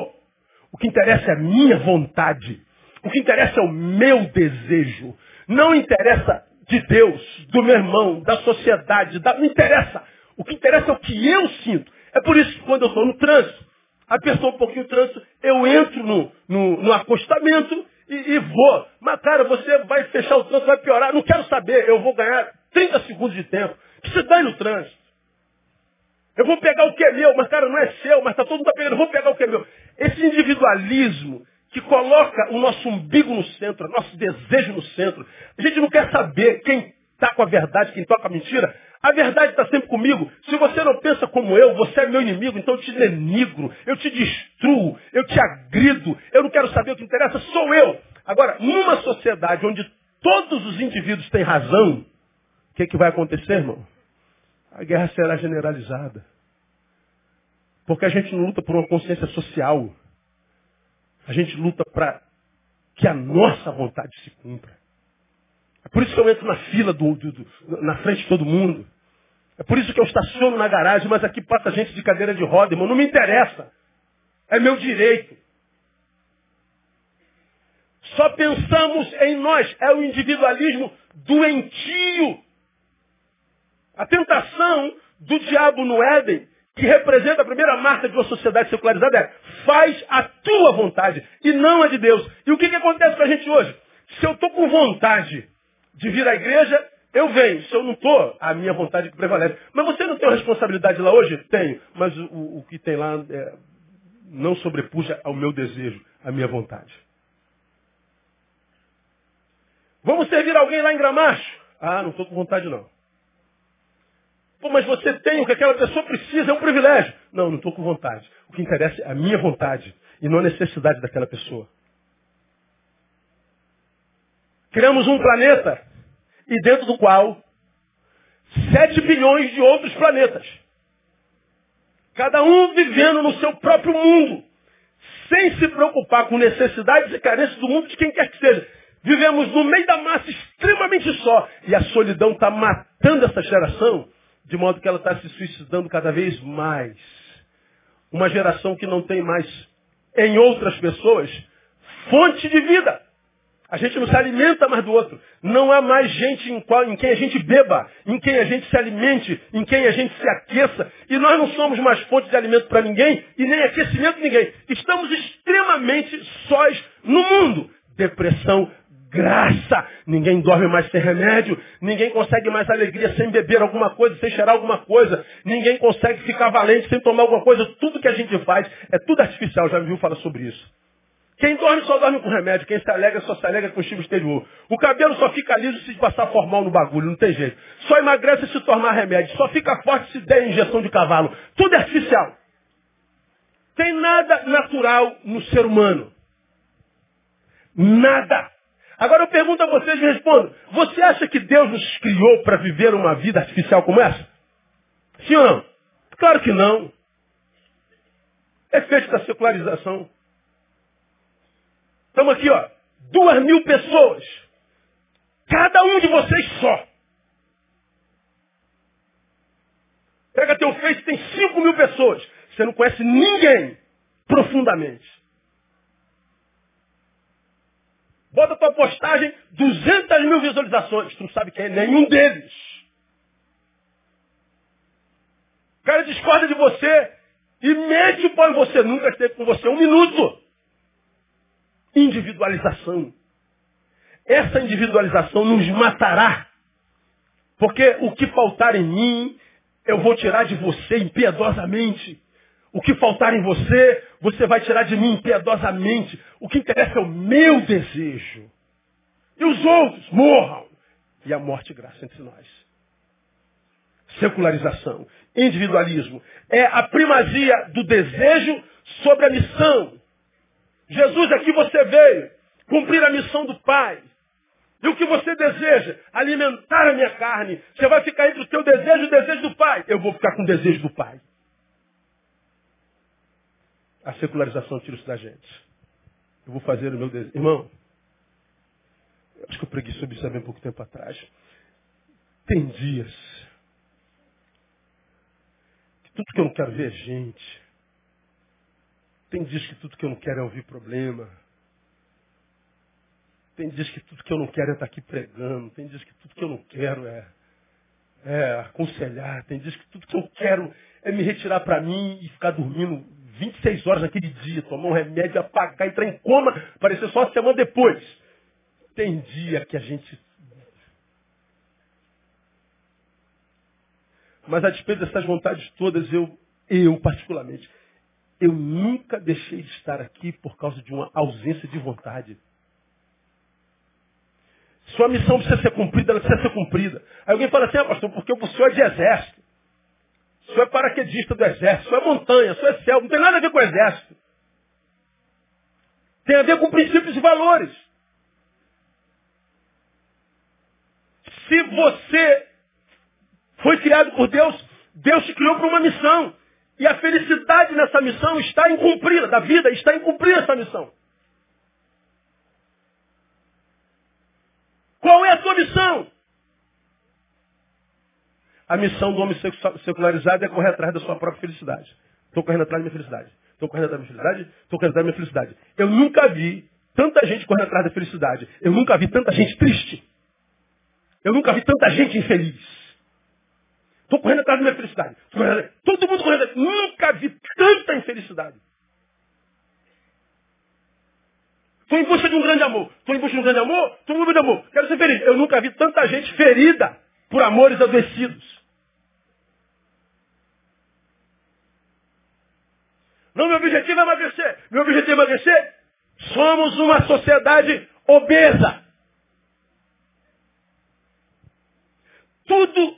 O que interessa é a minha vontade. O que interessa é o meu desejo. Não interessa de Deus, do meu irmão, da sociedade, da... não interessa. O que interessa é o que eu sinto. É por isso que quando eu estou no trânsito, apertou um pouquinho o trânsito, eu entro no, no, no acostamento e, e, vou. Mas, cara, você vai fechar o trânsito, vai piorar. Não quero saber, eu vou ganhar 30 segundos de tempo. Que dá no trânsito. Eu vou pegar o que é meu, mas, cara, não é seu, mas está todo mundo pegando, eu vou pegar o que é meu. Esse individualismo que coloca o nosso umbigo no centro, o nosso desejo no centro. A gente não quer saber quem está com a verdade, quem toca a mentira. A verdade está sempre comigo. Se você não pensa como eu, você é meu inimigo, então eu te denigro, eu te destruo, eu te agrido, eu não quero saber o que interessa, sou eu. Agora, numa sociedade onde todos os indivíduos têm razão, o que, que vai acontecer, irmão? A guerra será generalizada. Porque a gente não luta por uma consciência social. A gente luta para que a nossa vontade se cumpra. É por isso que eu entro na fila, do, do, do, na frente de todo mundo. É por isso que eu estaciono na garagem, mas aqui passa gente de cadeira de roda, irmão. Não me interessa. É meu direito. Só pensamos em nós. É o individualismo doentio. A tentação do diabo no Éden, que representa a primeira marca de uma sociedade secularizada, é faz a tua vontade e não a de Deus. E o que, que acontece com a gente hoje? Se eu estou com vontade de vir à igreja, eu venho. Se eu não estou, a minha vontade que prevalece. Mas você não tem responsabilidade lá hoje? Tenho. Mas o, o que tem lá é, não sobrepuja ao meu desejo, à minha vontade. Vamos servir alguém lá em Gramacho? Ah, não estou com vontade não. Pô, mas você tem o que aquela pessoa precisa, é um privilégio. Não, não estou com vontade. O que interessa é a minha vontade e não a necessidade daquela pessoa. Criamos um planeta e dentro do qual 7 bilhões de outros planetas. Cada um vivendo no seu próprio mundo, sem se preocupar com necessidades e carências do mundo de quem quer que seja. Vivemos no meio da massa extremamente só. E a solidão está matando essa geração, de modo que ela está se suicidando cada vez mais. Uma geração que não tem mais em outras pessoas fonte de vida. A gente não se alimenta mais do outro. Não há mais gente em, qual, em, quem a gente beba, em quem a gente se alimente, em quem a gente se aqueça. E nós não somos mais fonte de alimento para ninguém e nem aquecimento de ninguém. Estamos extremamente sós no mundo. Depressão, graça. Ninguém dorme mais sem remédio. Ninguém consegue mais alegria sem beber alguma coisa, sem cheirar alguma coisa. Ninguém consegue ficar valente sem tomar alguma coisa. Tudo que a gente faz é tudo artificial. Já viu falar sobre isso. Quem dorme só dorme com remédio. Quem se alegra só se alegra com estímulo exterior. O cabelo só fica liso se passar formal no bagulho. Não tem jeito. Só emagrece se tomar remédio. Só fica forte se der injeção de cavalo. Tudo é artificial. Tem nada natural no ser humano. Nada. Agora eu pergunto a vocês e respondo. Você acha que Deus nos criou para viver uma vida artificial como essa? Sim ou não? Claro que não. Efeito da secularização. Estamos aqui, ó. Duas mil pessoas. Cada um de vocês só. Pega teu Face, tem cinco mil pessoas. Você não conhece ninguém profundamente. Bota tua postagem, 200 mil visualizações. Tu não sabe quem é nenhum deles. O cara discorda de você e mete o pau em você. Nunca esteve com você um minuto. Individualização. Essa individualização nos matará. Porque o que faltar em mim, eu vou tirar de você impiedosamente. O que faltar em você, você vai tirar de mim impiedosamente. O que interessa é o meu desejo. E os outros morram. E a morte graça entre nós. Secularização, individualismo. É a primazia do desejo sobre a missão. Jesus, aqui você veio cumprir a missão do Pai. E o que você deseja? Alimentar a minha carne. Você vai ficar entre o teu desejo e o desejo do Pai. Eu vou ficar com o desejo do Pai. A secularização tira isso da gente. Eu vou fazer o meu desejo. Irmão, acho que eu preguei sobre isso há bem pouco tempo atrás. Tem dias que tudo que eu não quero ver é gente. Tem dias que tudo que eu não quero é ouvir problema. Tem dias que tudo que eu não quero é estar aqui pregando. Tem dias que tudo que eu não quero é, é aconselhar. Tem dias que tudo que eu quero é me retirar para mim e ficar dormindo 26 horas naquele dia, tomar um remédio, apagar, entrar em coma, aparecer só uma semana depois. Tem dia que a gente. Mas a despeito dessas vontades todas, eu, eu particularmente, eu nunca deixei de estar aqui por causa de uma ausência de vontade. Sua missão precisa ser cumprida, ela precisa ser cumprida. Aí alguém fala assim, ah, pastor, porque o senhor é de exército. Senhor é paraquedista do exército, senhor é montanha, senhor é céu, não tem nada a ver com o exército. Tem a ver com princípios e valores. Se você foi criado por Deus, Deus te criou para uma missão. E a felicidade nessa missão está em cumpri-la, da vida, está em cumprir essa missão. Qual é a tua missão? A missão do homem secularizado é correr atrás da sua própria felicidade. Estou correndo atrás da minha felicidade. Estou correndo atrás da minha felicidade. Estou correndo atrás da minha felicidade. Eu nunca vi tanta gente correndo atrás da felicidade. Eu nunca vi tanta gente triste. Eu nunca vi tanta gente infeliz. Estou correndo atrás da minha felicidade. Todo mundo correndo atrás. Nunca vi tanta infelicidade. Estou em busca de um grande amor. Estou em busca de um grande amor. Estou em busca de amor. Quero ser feliz. Eu nunca vi tanta gente ferida por amores adoecidos. Não, meu objetivo é emagrecer. Meu objetivo é emagrecer. Somos uma sociedade obesa. Tudo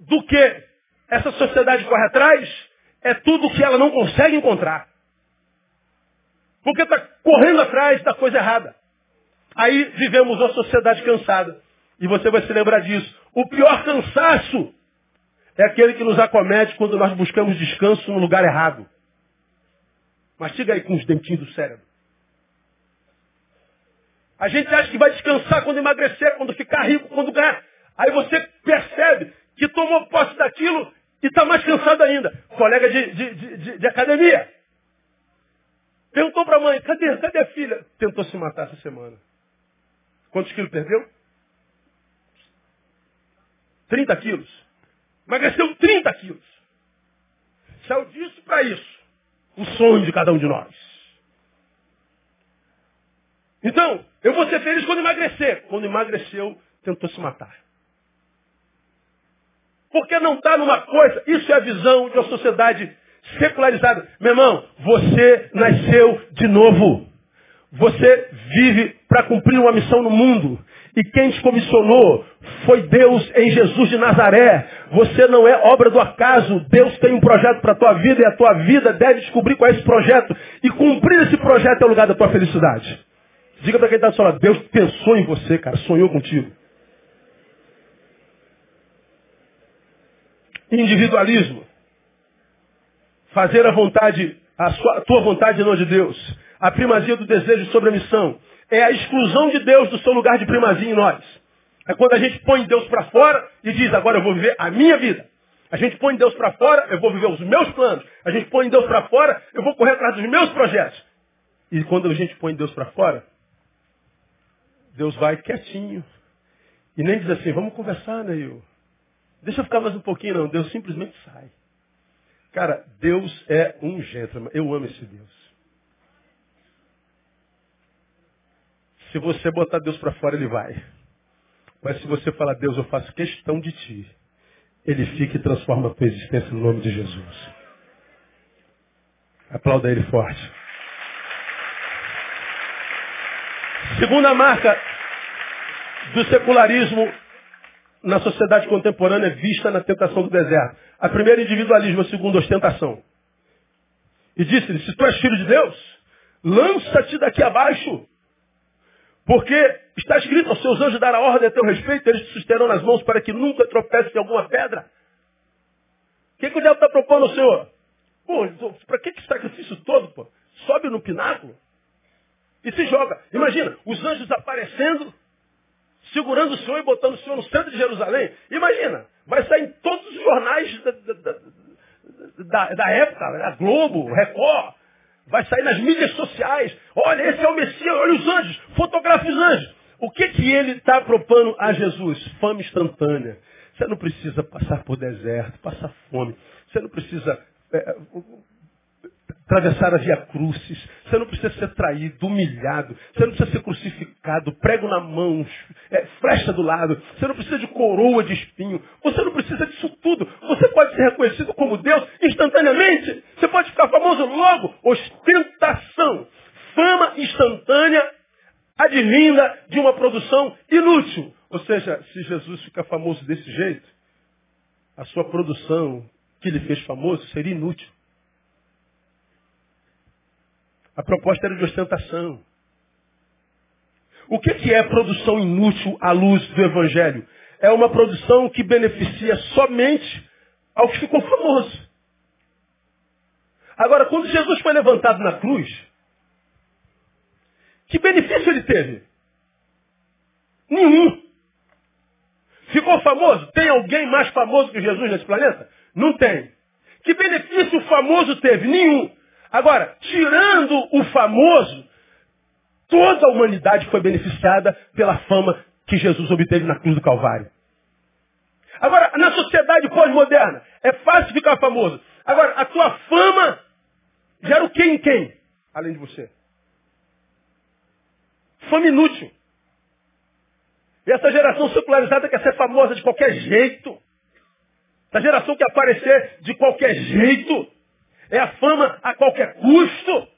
do que essa sociedade corre atrás é tudo que ela não consegue encontrar. Porque está correndo atrás da coisa errada. Aí vivemos uma sociedade cansada. E você vai se lembrar disso. O pior cansaço é aquele que nos acomete quando nós buscamos descanso no lugar errado. Mastiga aí com os dentinhos do cérebro. A gente acha que vai descansar quando emagrecer, quando ficar rico, quando ganhar. Aí você percebe que tomou posse daquilo e está mais cansado ainda. Colega de, de, de, de academia. Perguntou para a mãe, cadê, cadê a filha? Tentou se matar essa semana. Quantos quilos perdeu? 30 quilos. Emagreceu 30 quilos. Saiu disso para isso. O sonho de cada um de nós. Então, eu vou ser feliz quando emagrecer. Quando emagreceu, tentou se matar. Porque não está numa coisa, isso é a visão de uma sociedade secularizada. Meu irmão, você nasceu de novo. Você vive para cumprir uma missão no mundo. E quem te comissionou foi Deus em Jesus de Nazaré. Você não é obra do acaso. Deus tem um projeto para a tua vida e a tua vida deve descobrir qual é esse projeto. E cumprir esse projeto é o lugar da tua felicidade. Diga para quem está falando, Deus pensou em você, cara, sonhou contigo. Individualismo. Fazer a vontade, a, sua, a tua vontade não de Deus. A primazia do desejo sobre a missão é a exclusão de Deus do seu lugar de primazia em nós. É quando a gente põe Deus para fora e diz, agora eu vou viver a minha vida. A gente põe Deus para fora, eu vou viver os meus planos. A gente põe Deus para fora, eu vou correr atrás dos meus projetos. E quando a gente põe Deus para fora, Deus vai quietinho. E nem diz assim, vamos conversar, Neil. Deixa eu ficar mais um pouquinho, não. Deus simplesmente sai. Cara, Deus é um gentleman. Eu amo esse Deus. Se você botar Deus para fora, ele vai. Mas se você falar, Deus, eu faço questão de ti, ele fica e transforma a tua existência no nome de Jesus. Aplauda ele forte. Segunda marca do secularismo na sociedade contemporânea é vista na tentação do deserto. A primeira, individualismo, a segunda, ostentação. E disse-lhe, se tu és filho de Deus, lança-te daqui abaixo, porque está escrito aos seus anjos dar a ordem a teu respeito, eles te susterão nas mãos para que nunca tropece em alguma pedra. O que, que o diabo está propondo ao Senhor? Pô, para que, que sacrifício todo, pô? Sobe no pináculo e se joga. Imagina, os anjos aparecendo, segurando o Senhor e botando o Senhor no centro de Jerusalém. Imagina, vai sair em todos os jornais da, da, da, da época, a Globo, Record, Vai sair nas mídias sociais. Olha, esse é o Messias, olha os anjos, fotografe os anjos. O que, que ele está propondo a Jesus? Fama instantânea. Você não precisa passar por deserto, passar fome. Você não precisa é, atravessar a via crucis. Você não precisa ser traído, humilhado. Você não precisa ser crucificado, prego na mão, é, flecha do lado. Você não precisa de coroa de espinho. Você não precisa disso tudo. Você pode ser reconhecido como Deus instantaneamente. Você pode ficar famoso logo. Ostentação. Fama instantânea advinda de uma produção inútil. Ou seja, se Jesus ficar famoso desse jeito, a sua produção que lhe fez famoso seria inútil. A proposta era de ostentação. O que, que é produção inútil à luz do Evangelho? É uma produção que beneficia somente ao que ficou famoso. Agora, quando Jesus foi levantado na cruz, que benefício ele teve? Nenhum. Ficou famoso? Tem alguém mais famoso que Jesus nesse planeta? Não tem. Que benefício o famoso teve? Nenhum. Agora, tirando o famoso, toda a humanidade foi beneficiada pela fama que Jesus obteve na cruz do Calvário. Agora, na sociedade pós-moderna, é fácil ficar famoso. Agora, a tua fama gera o que em quem? Além de você. Fama inútil. E essa geração secularizada quer ser famosa de qualquer jeito. Essa geração quer aparecer de qualquer jeito. É a fama a qualquer custo.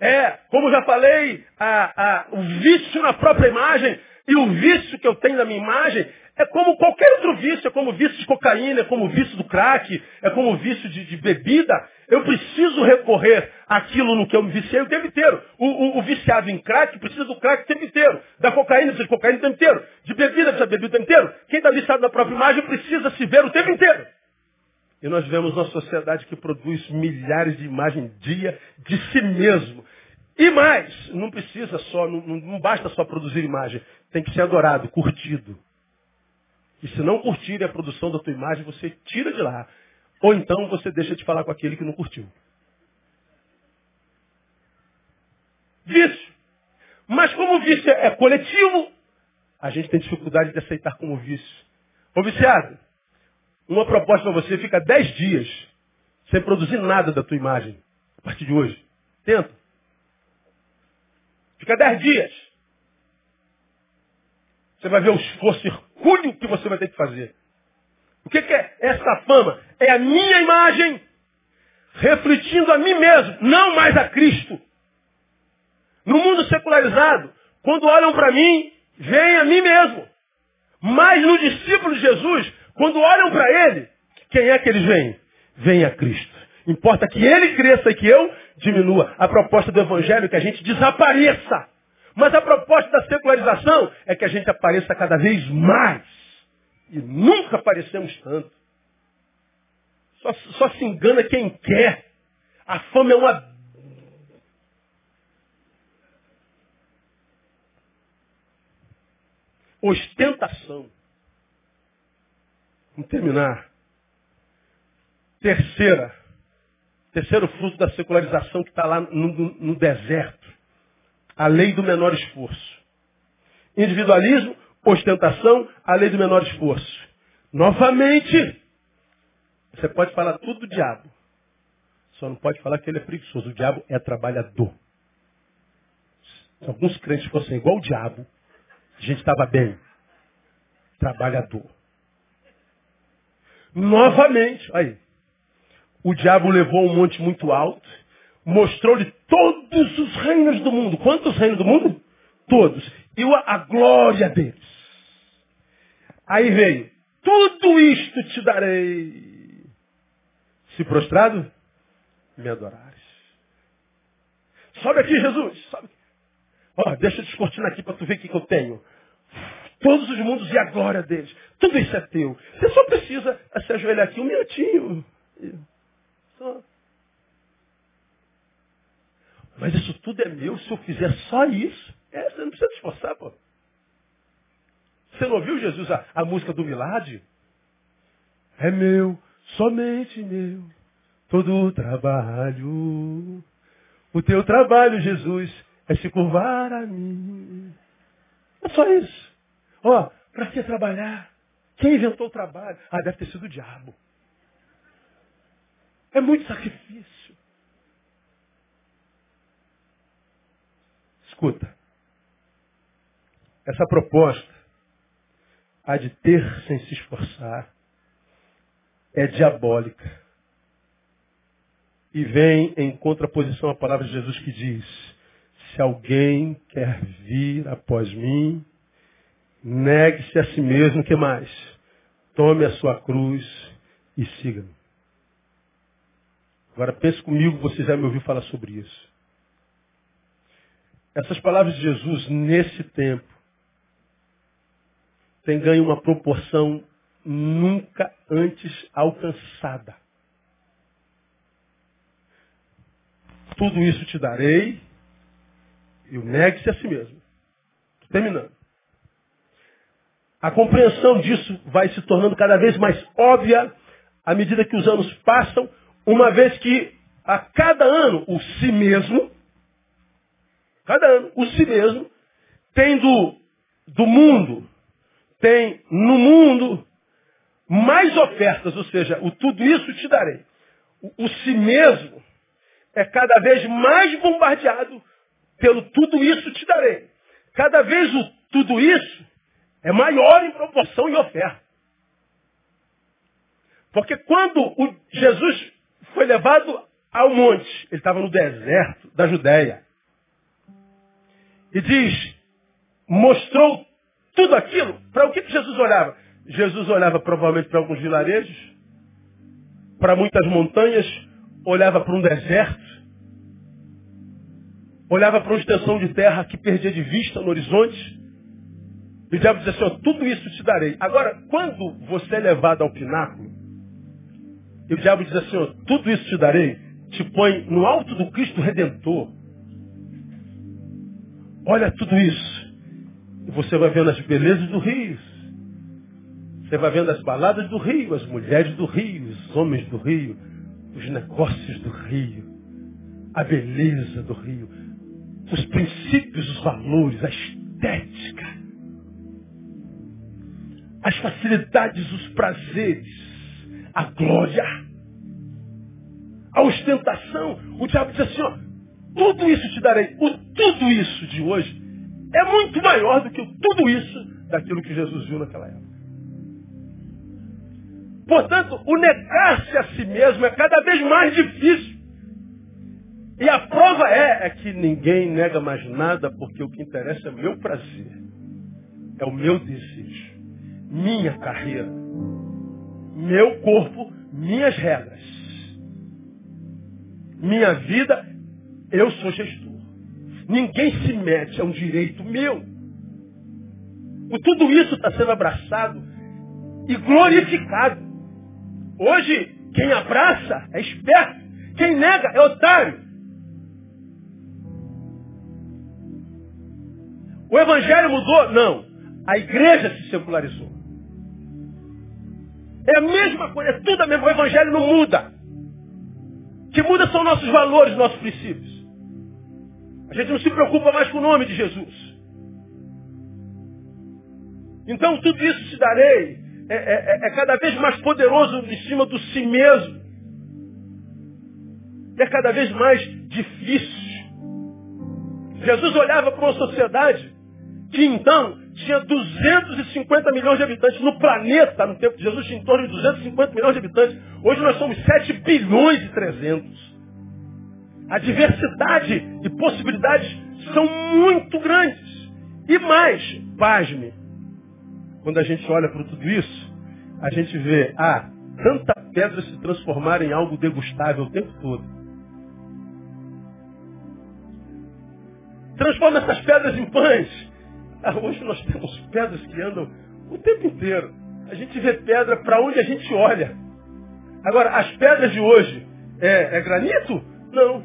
É, como já falei, a, a, o vício na própria imagem e o vício que eu tenho na minha imagem é como qualquer outro vício, é como o vício de cocaína, é como o vício do crack, é como o vício de, de bebida. Eu preciso recorrer àquilo no que eu me viciei o tempo inteiro. O, o, o, viciado em crack precisa do crack o tempo inteiro. Da cocaína precisa de cocaína o tempo inteiro. De bebida precisa de bebida o tempo inteiro. Quem está viciado na própria imagem precisa se ver o tempo inteiro. E nós vemos uma sociedade que produz milhares de imagens dia de si mesmo. E mais, não precisa só, não, não basta só produzir imagem. Tem que ser adorado, curtido. E se não curtir a produção da tua imagem, você tira de lá. Ou então você deixa de falar com aquele que não curtiu. Vício. Mas como o vício é coletivo, a gente tem dificuldade de aceitar como vício. Ô viciado, uma proposta para você fica dez dias sem produzir nada da tua imagem. A partir de hoje. Tenta. Fica dez dias. Você vai ver o esforço hercúleo que você vai ter que fazer. O que, é essa fama? É a minha imagem refletindo a mim mesmo, não mais a Cristo. No mundo secularizado, quando olham para mim, vem a mim mesmo. Mas no discípulo de Jesus, quando olham para ele, quem é que eles veem? Vem a Cristo. Importa que ele cresça e que eu diminua. A proposta do Evangelho é que a gente desapareça. Mas a proposta da secularização é que a gente apareça cada vez mais. E nunca aparecemos tanto. Só, só se engana quem quer. A fama é uma. Ostentação. Vamos terminar. Terceira. Terceiro fruto da secularização que está lá no, no deserto. A lei do menor esforço. Individualismo, ostentação, a lei do menor esforço. Novamente, você pode falar tudo do diabo. Só não pode falar que ele é preguiçoso. O diabo é trabalhador. Se alguns crentes fossem igual o diabo, a gente estava bem. Trabalhador. Novamente, aí, o diabo levou um monte muito alto, mostrou-lhe todos os reinos do mundo. Quantos reinos do mundo? Todos. E a glória deles. Aí veio, tudo isto te darei. Se prostrado, me adorares. Sobe aqui, Jesus. Sobe. Deixa eu descortinar aqui para tu ver o que, que eu tenho. Todos os mundos e a glória deles. Tudo isso é teu. Você só precisa se ajoelhar aqui um minutinho. Só. Mas isso tudo é meu se eu fizer só isso. É, você não precisa se esforçar, pô. Você não ouviu, Jesus, a, a música do Milad? É meu, somente meu, todo o trabalho. O teu trabalho, Jesus, é se curvar a mim. É só isso. Ó, para que trabalhar? Quem inventou o trabalho? Ah, deve ter sido o diabo. É muito sacrifício. Escuta. Essa proposta há de ter sem se esforçar é diabólica. E vem em contraposição à palavra de Jesus que diz: Se alguém quer vir após mim, Negue-se a si mesmo, que mais? Tome a sua cruz e siga-me. Agora pense comigo, você já me ouviu falar sobre isso. Essas palavras de Jesus nesse tempo têm ganho uma proporção nunca antes alcançada. Tudo isso te darei, e o negue-se a si mesmo. Terminando. A compreensão disso vai se tornando cada vez mais óbvia à medida que os anos passam, uma vez que a cada ano o si mesmo, cada ano o si mesmo, tem do, do mundo, tem no mundo mais ofertas, ou seja, o tudo isso te darei. O, o si mesmo é cada vez mais bombardeado pelo tudo isso te darei. Cada vez o tudo isso é maior em proporção e oferta. Porque quando Jesus foi levado ao monte, ele estava no deserto da Judéia. E diz, mostrou tudo aquilo. Para o que, que Jesus olhava? Jesus olhava provavelmente para alguns vilarejos, para muitas montanhas, olhava para um deserto, olhava para uma extensão de terra que perdia de vista no horizonte. E o diabo dizia assim, ó, tudo isso te darei. Agora, quando você é levado ao pináculo, e o diabo diz assim, ó, tudo isso te darei, te põe no alto do Cristo Redentor. Olha tudo isso. E você vai vendo as belezas do rio. Você vai vendo as baladas do rio, as mulheres do rio, os homens do rio, os negócios do rio, a beleza do rio, os princípios, os valores, a estética, as facilidades, os prazeres, a glória, a ostentação. O diabo diz assim, ó, tudo isso te darei. O tudo isso de hoje é muito maior do que o tudo isso daquilo que Jesus viu naquela época. Portanto, o negar-se a si mesmo é cada vez mais difícil. E a prova é, é que ninguém nega mais nada, porque o que interessa é o meu prazer, é o meu desejo, minha carreira, meu corpo, minhas regras. Minha vida, eu sou gestor. Ninguém se mete, é um direito meu. O tudo isso está sendo abraçado e glorificado. Hoje, quem abraça é esperto. Quem nega é otário. O evangelho mudou? Não. A igreja se secularizou. É a mesma coisa, é tudo a mesma. O evangelho não muda. O que muda são nossos valores, nossos princípios. A gente não se preocupa mais com o nome de Jesus. Então tudo isso te darei é, é, é, é cada vez mais poderoso em cima do si mesmo. É cada vez mais difícil. Jesus olhava para uma sociedade que então tinha 250 milhões de habitantes no planeta, no tempo de Jesus tinha em torno de 250 milhões de habitantes. Hoje nós somos 7 bilhões e 300. A diversidade e possibilidades são muito grandes. E mais, pasme, quando a gente olha para tudo isso, a gente vê, ah, tanta pedra se transformar em algo degustável o tempo todo. Transforma essas pedras em pães. Ah, hoje nós temos pedras que andam o tempo inteiro. A gente vê pedra para onde a gente olha. Agora, as pedras de hoje é, é granito? Não.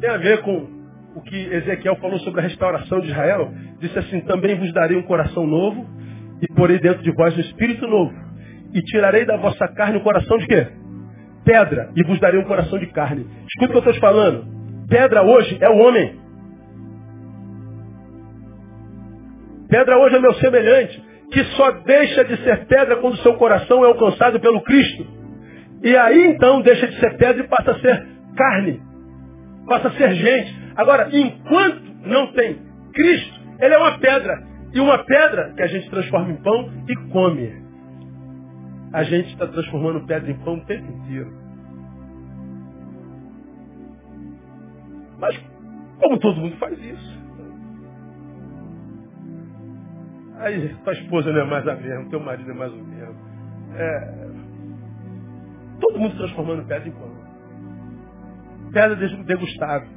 Tem a ver com o que Ezequiel falou sobre a restauração de Israel. Disse assim, também vos darei um coração novo e porei dentro de vós um espírito novo. E tirarei da vossa carne o um coração de quê? Pedra. E vos darei um coração de carne. Escuta o que eu estou te falando. Pedra hoje é o homem. Pedra hoje é meu semelhante, que só deixa de ser pedra quando seu coração é alcançado pelo Cristo. E aí então deixa de ser pedra e passa a ser carne. Passa a ser gente. Agora, enquanto não tem Cristo, ele é uma pedra. E uma pedra que a gente transforma em pão e come. A gente está transformando pedra em pão o tempo inteiro. Mas como todo mundo faz isso? Aí tua esposa não é mais a mesma, teu marido é mais o mesmo. É, todo mundo transformando pedra em pão. Pedra degustável.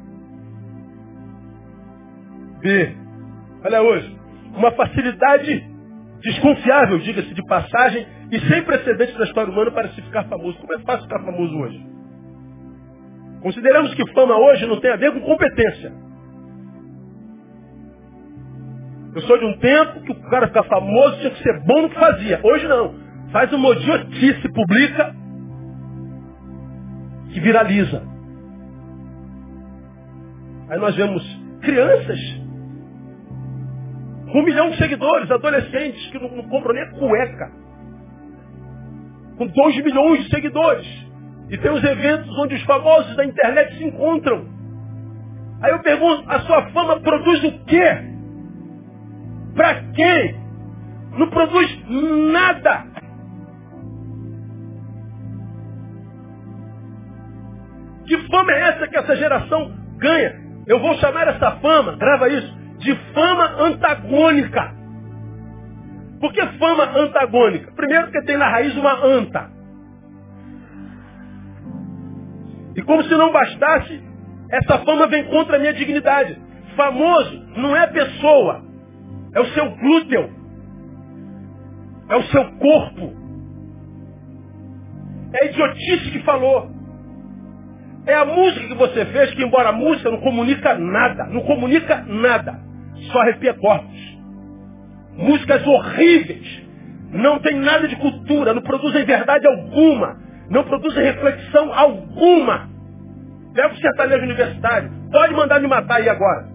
B. Olha hoje. Uma facilidade desconfiável, diga-se de passagem, e sem precedentes da história humana para se ficar famoso. Como é fácil ficar famoso hoje? Consideramos que fama hoje não tem a ver com competência. Eu sou de um tempo que o cara ficar famoso tinha que ser bom no que fazia. Hoje não. Faz uma idiotice, publica, que viraliza. Aí nós vemos crianças com um milhão de seguidores, adolescentes que não, não compram nem a cueca. Com dois milhões de seguidores. E tem os eventos onde os famosos da internet se encontram. Aí eu pergunto, a sua fama produz o quê? Para quem? Não produz nada. Que fama é essa que essa geração ganha? Eu vou chamar essa fama, grava isso, de fama antagônica. Por que fama antagônica? Primeiro porque tem na raiz uma anta. E como se não bastasse, essa fama vem contra a minha dignidade. Famoso não é pessoa, é o seu glúteo. É o seu corpo. É a idiotice que falou. É a música que você fez, que embora a música não comunica nada, não comunica nada, só arrepia corpos. Músicas horríveis, não tem nada de cultura, não produzem verdade alguma, não produzem reflexão alguma. Pega o sertanejo universitário, pode mandar me matar aí agora.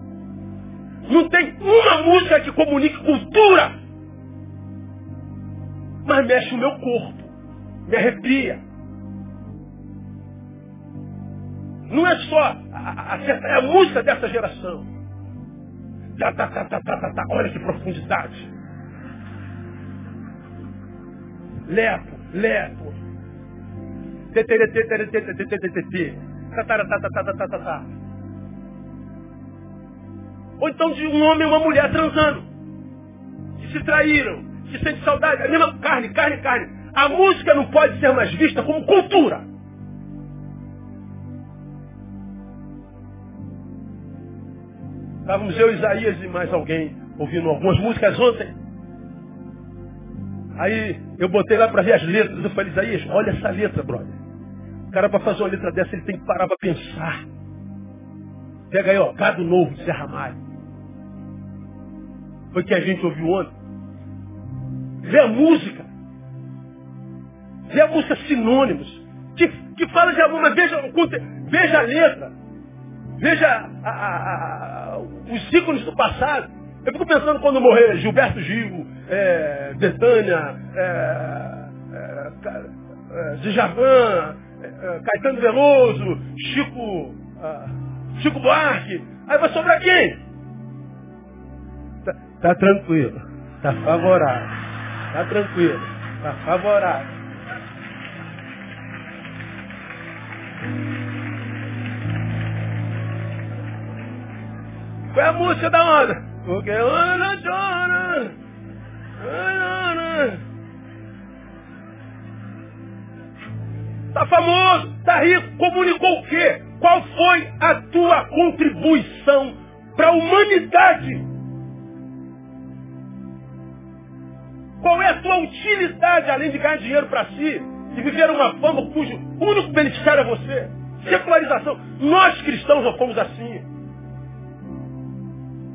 Não tem uma música que comunique cultura. Mas mexe o meu corpo. Me arrepia. Não é só a, a, a, é música dessa geração. Tá, tá, tá, tá, tá, tá, tá. Olha que profundidade. Lepo, lepo. Teteretê, Ou então de um homem e uma mulher transando. Que se traíram, que sente saudade. A mesma carne, carne, carne. A música não pode ser mais vista como cultura. Estávamos eu, Isaías e mais alguém ouvindo algumas músicas ontem. Aí eu botei lá para ver as letras. Eu falei, Isaías, olha essa letra, brother. O cara para fazer uma letra dessa, ele tem que parar para pensar. Pega aí, ó, gado novo Serra Maia. Foi que a gente ouviu ontem. Vê a música. Vê a música sinônimos. Que, que fala de amor, mas veja, veja a letra. Veja a, a, a, os ícones do passado. Eu fico pensando quando morrer Gilberto Gil, é, Betânia, é, é, é, é, é, Caetano Veloso, Chico, ah, Chico Buarque. Aí vai sobrar quem? Tá tranquilo. Tá favorável. Tá tranquilo. Tá favorável. Qual é a música da onda? Porque Ana chora. Ana. Tá famoso, tá rico, comunicou o quê? Qual foi a tua contribuição para a humanidade? Qual é a tua utilidade, além de ganhar dinheiro para si, e viver uma fama cujo único beneficiário é você? Secularização. Nós cristãos já fomos assim.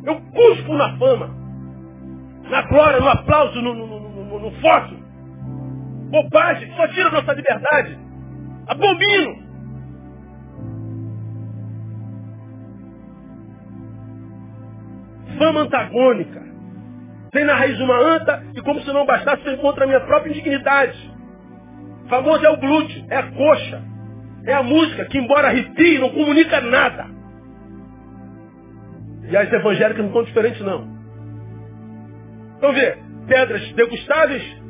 Eu cuspo na fama, na glória, no aplauso, no, no, no, no, foto. Bobagem, só tira nossa liberdade. Abomino. Fama antagônica. Tem na raiz uma anta e como se não bastasse, eu encontro a minha própria indignidade. Famoso é o glúteo, é a coxa, é a música que, embora arrepie, não comunica nada. E as evangélicas não estão diferentes, não. Então vê, pedras degustáveis,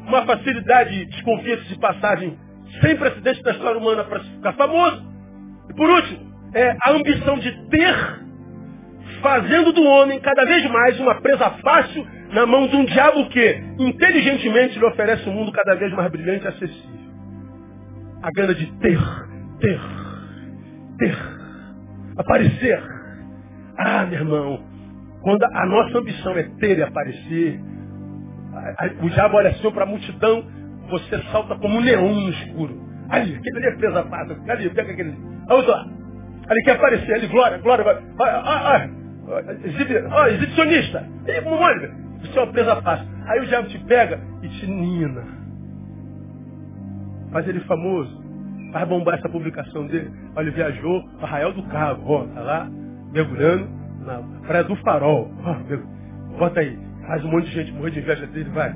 uma facilidade, desconfiança de passagem sem precedente da história humana para ficar famoso. E por último, é a ambição de ter fazendo do homem cada vez mais uma presa fácil na mão de um diabo que, inteligentemente, lhe oferece um mundo cada vez mais brilhante e acessível. A gana de ter, ter, ter, aparecer. Ah, meu irmão, quando a nossa ambição é ter e aparecer, o diabo olha assim para a multidão, você salta como um leão no escuro. Ali, aquele ali é presa fácil. Ali, pega aquele. A outra, ele quer aparecer, ele, glória, glória, vai, ah, ah, exibi, ah, exibicionista. E, mano, você é uma presa fácil. Aí o diabo te pega e te nina. Faz ele famoso. Faz bombar essa publicação dele. Olha, ele viajou para Arraial do Cabo, ó, tá lá, mergulhando na Praia do Farol. Ó, bota aí. Faz um monte de gente morrer de inveja dele, vai.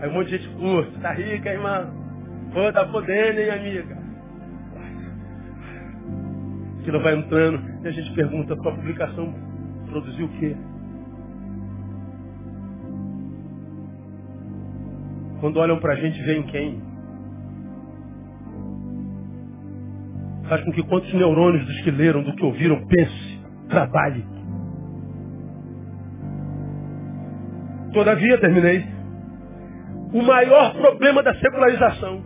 Aí um monte de gente curte. Tá rica, irmão. Pô, tá podendo, hein, amiga? Aquilo vai entrando e a gente pergunta, tua publicação produziu o quê? Quando olham pra gente, veem quem? Faz com que quantos neurônios dos que leram, do que ouviram, pense, trabalhe. Todavia, terminei. O maior problema da secularização.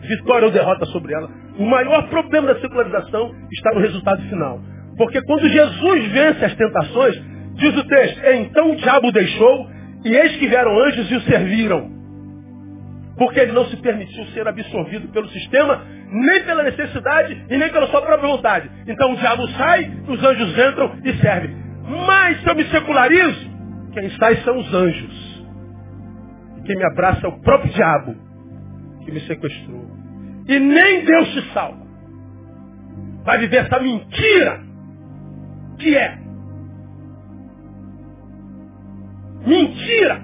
Vitória ou derrota sobre ela. O maior problema da secularização está no resultado final. Porque quando Jesus vence as tentações, diz o texto, então o diabo deixou e eis que vieram anjos e o serviram. Porque ele não se permitiu ser absorvido pelo sistema, nem pela necessidade e nem pela sua própria vontade. Então o diabo sai, os anjos entram e servem. Mas se eu me secularizo, quem sai são os anjos. E quem me abraça é o próprio diabo que me sequestrou. E nem Deus te salva. Vai viver essa mentira que é. Mentira!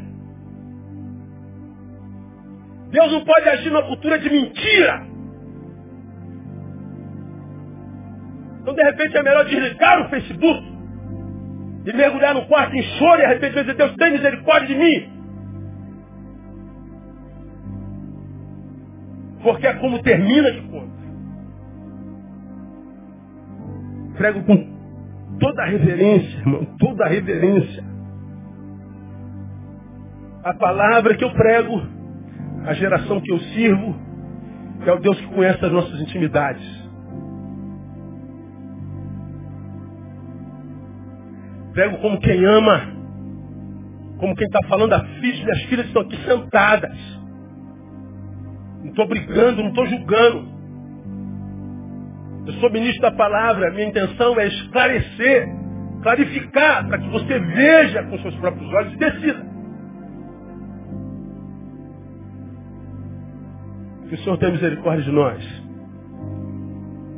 Deus não pode agir numa cultura de mentira. Então, de repente, é melhor desligar o Facebook e mergulhar no quarto em choro e arrependimento dizer, Deus tem misericórdia de mim. Porque é como termina que conta. Prego com toda a reverência, irmão, toda a reverência. A palavra que eu prego, a geração que eu sirvo, é o Deus que conhece as nossas intimidades. Prego como quem ama, como quem está falando a filha, minhas filhas estão aqui sentadas. Não estou brigando, não estou julgando. Eu sou ministro da palavra, minha intenção é esclarecer, clarificar, para que você veja com seus próprios olhos e decida. Que o Senhor tenha misericórdia de nós.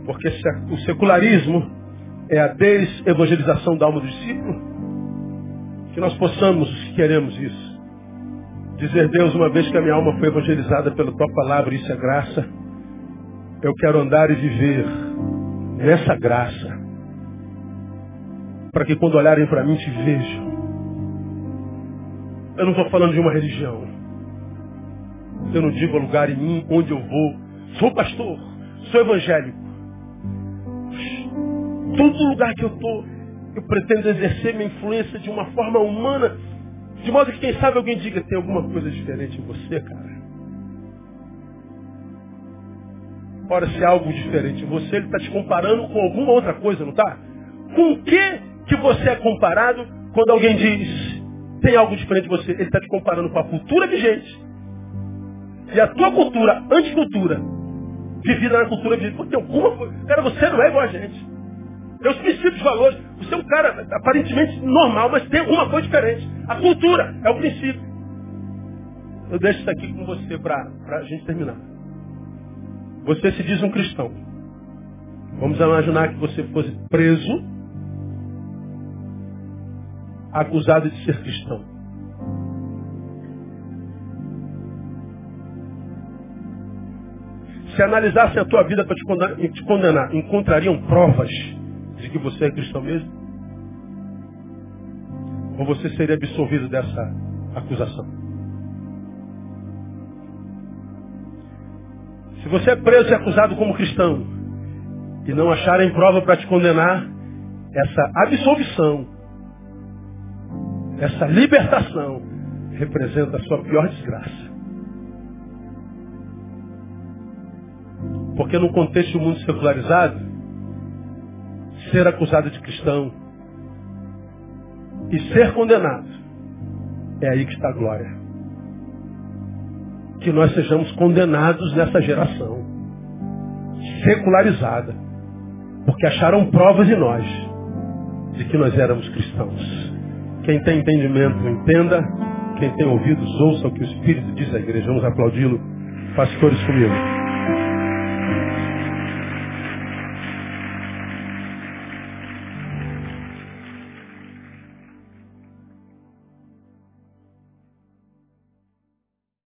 Porque o secularismo é a desevangelização da alma do discípulo, que nós possamos, se queremos isso, dizer, Deus, uma vez que a minha alma foi evangelizada pela tua palavra, isso é graça, eu quero andar e viver nessa graça, para que quando olharem para mim te vejam. Eu não estou falando de uma religião. Eu não digo lugar em mim onde eu vou. Sou pastor, sou evangélico todo lugar que eu estou, eu pretendo exercer minha influência de uma forma humana, de modo que quem sabe alguém diga, tem alguma coisa diferente em você, cara. Ora, se há algo diferente você, ele está te comparando com alguma outra coisa, não está? Com o que que você é comparado quando alguém diz, tem algo diferente de você? Ele está te comparando com a cultura vigente. E a tua cultura, anticultura, vivida na cultura vigente. Tem alguma coisa. Cara, você não é igual a gente. Tem os princípios, valores. Você é um cara aparentemente normal, mas tem alguma coisa diferente. A cultura é o princípio. Eu deixo isso aqui com você para a gente terminar. Você se diz um cristão. Vamos imaginar que você fosse preso, acusado de ser cristão. Se analisassem a tua vida para te condenar, encontrariam provas de que você é cristão mesmo? Ou você seria absolvido dessa acusação? Se você é preso e acusado como cristão e não acharem prova para te condenar, essa absolvição, essa libertação representa a sua pior desgraça. Porque no contexto do mundo secularizado, ser acusado de cristão e ser condenado, é aí que está a glória. Que nós sejamos condenados nessa geração. secularizada. Porque acharam provas em nós de que nós éramos cristãos. Quem tem entendimento, entenda. Quem tem ouvidos, ouça o que o Espírito diz à igreja. Vamos aplaudi-lo. Pastores comigo.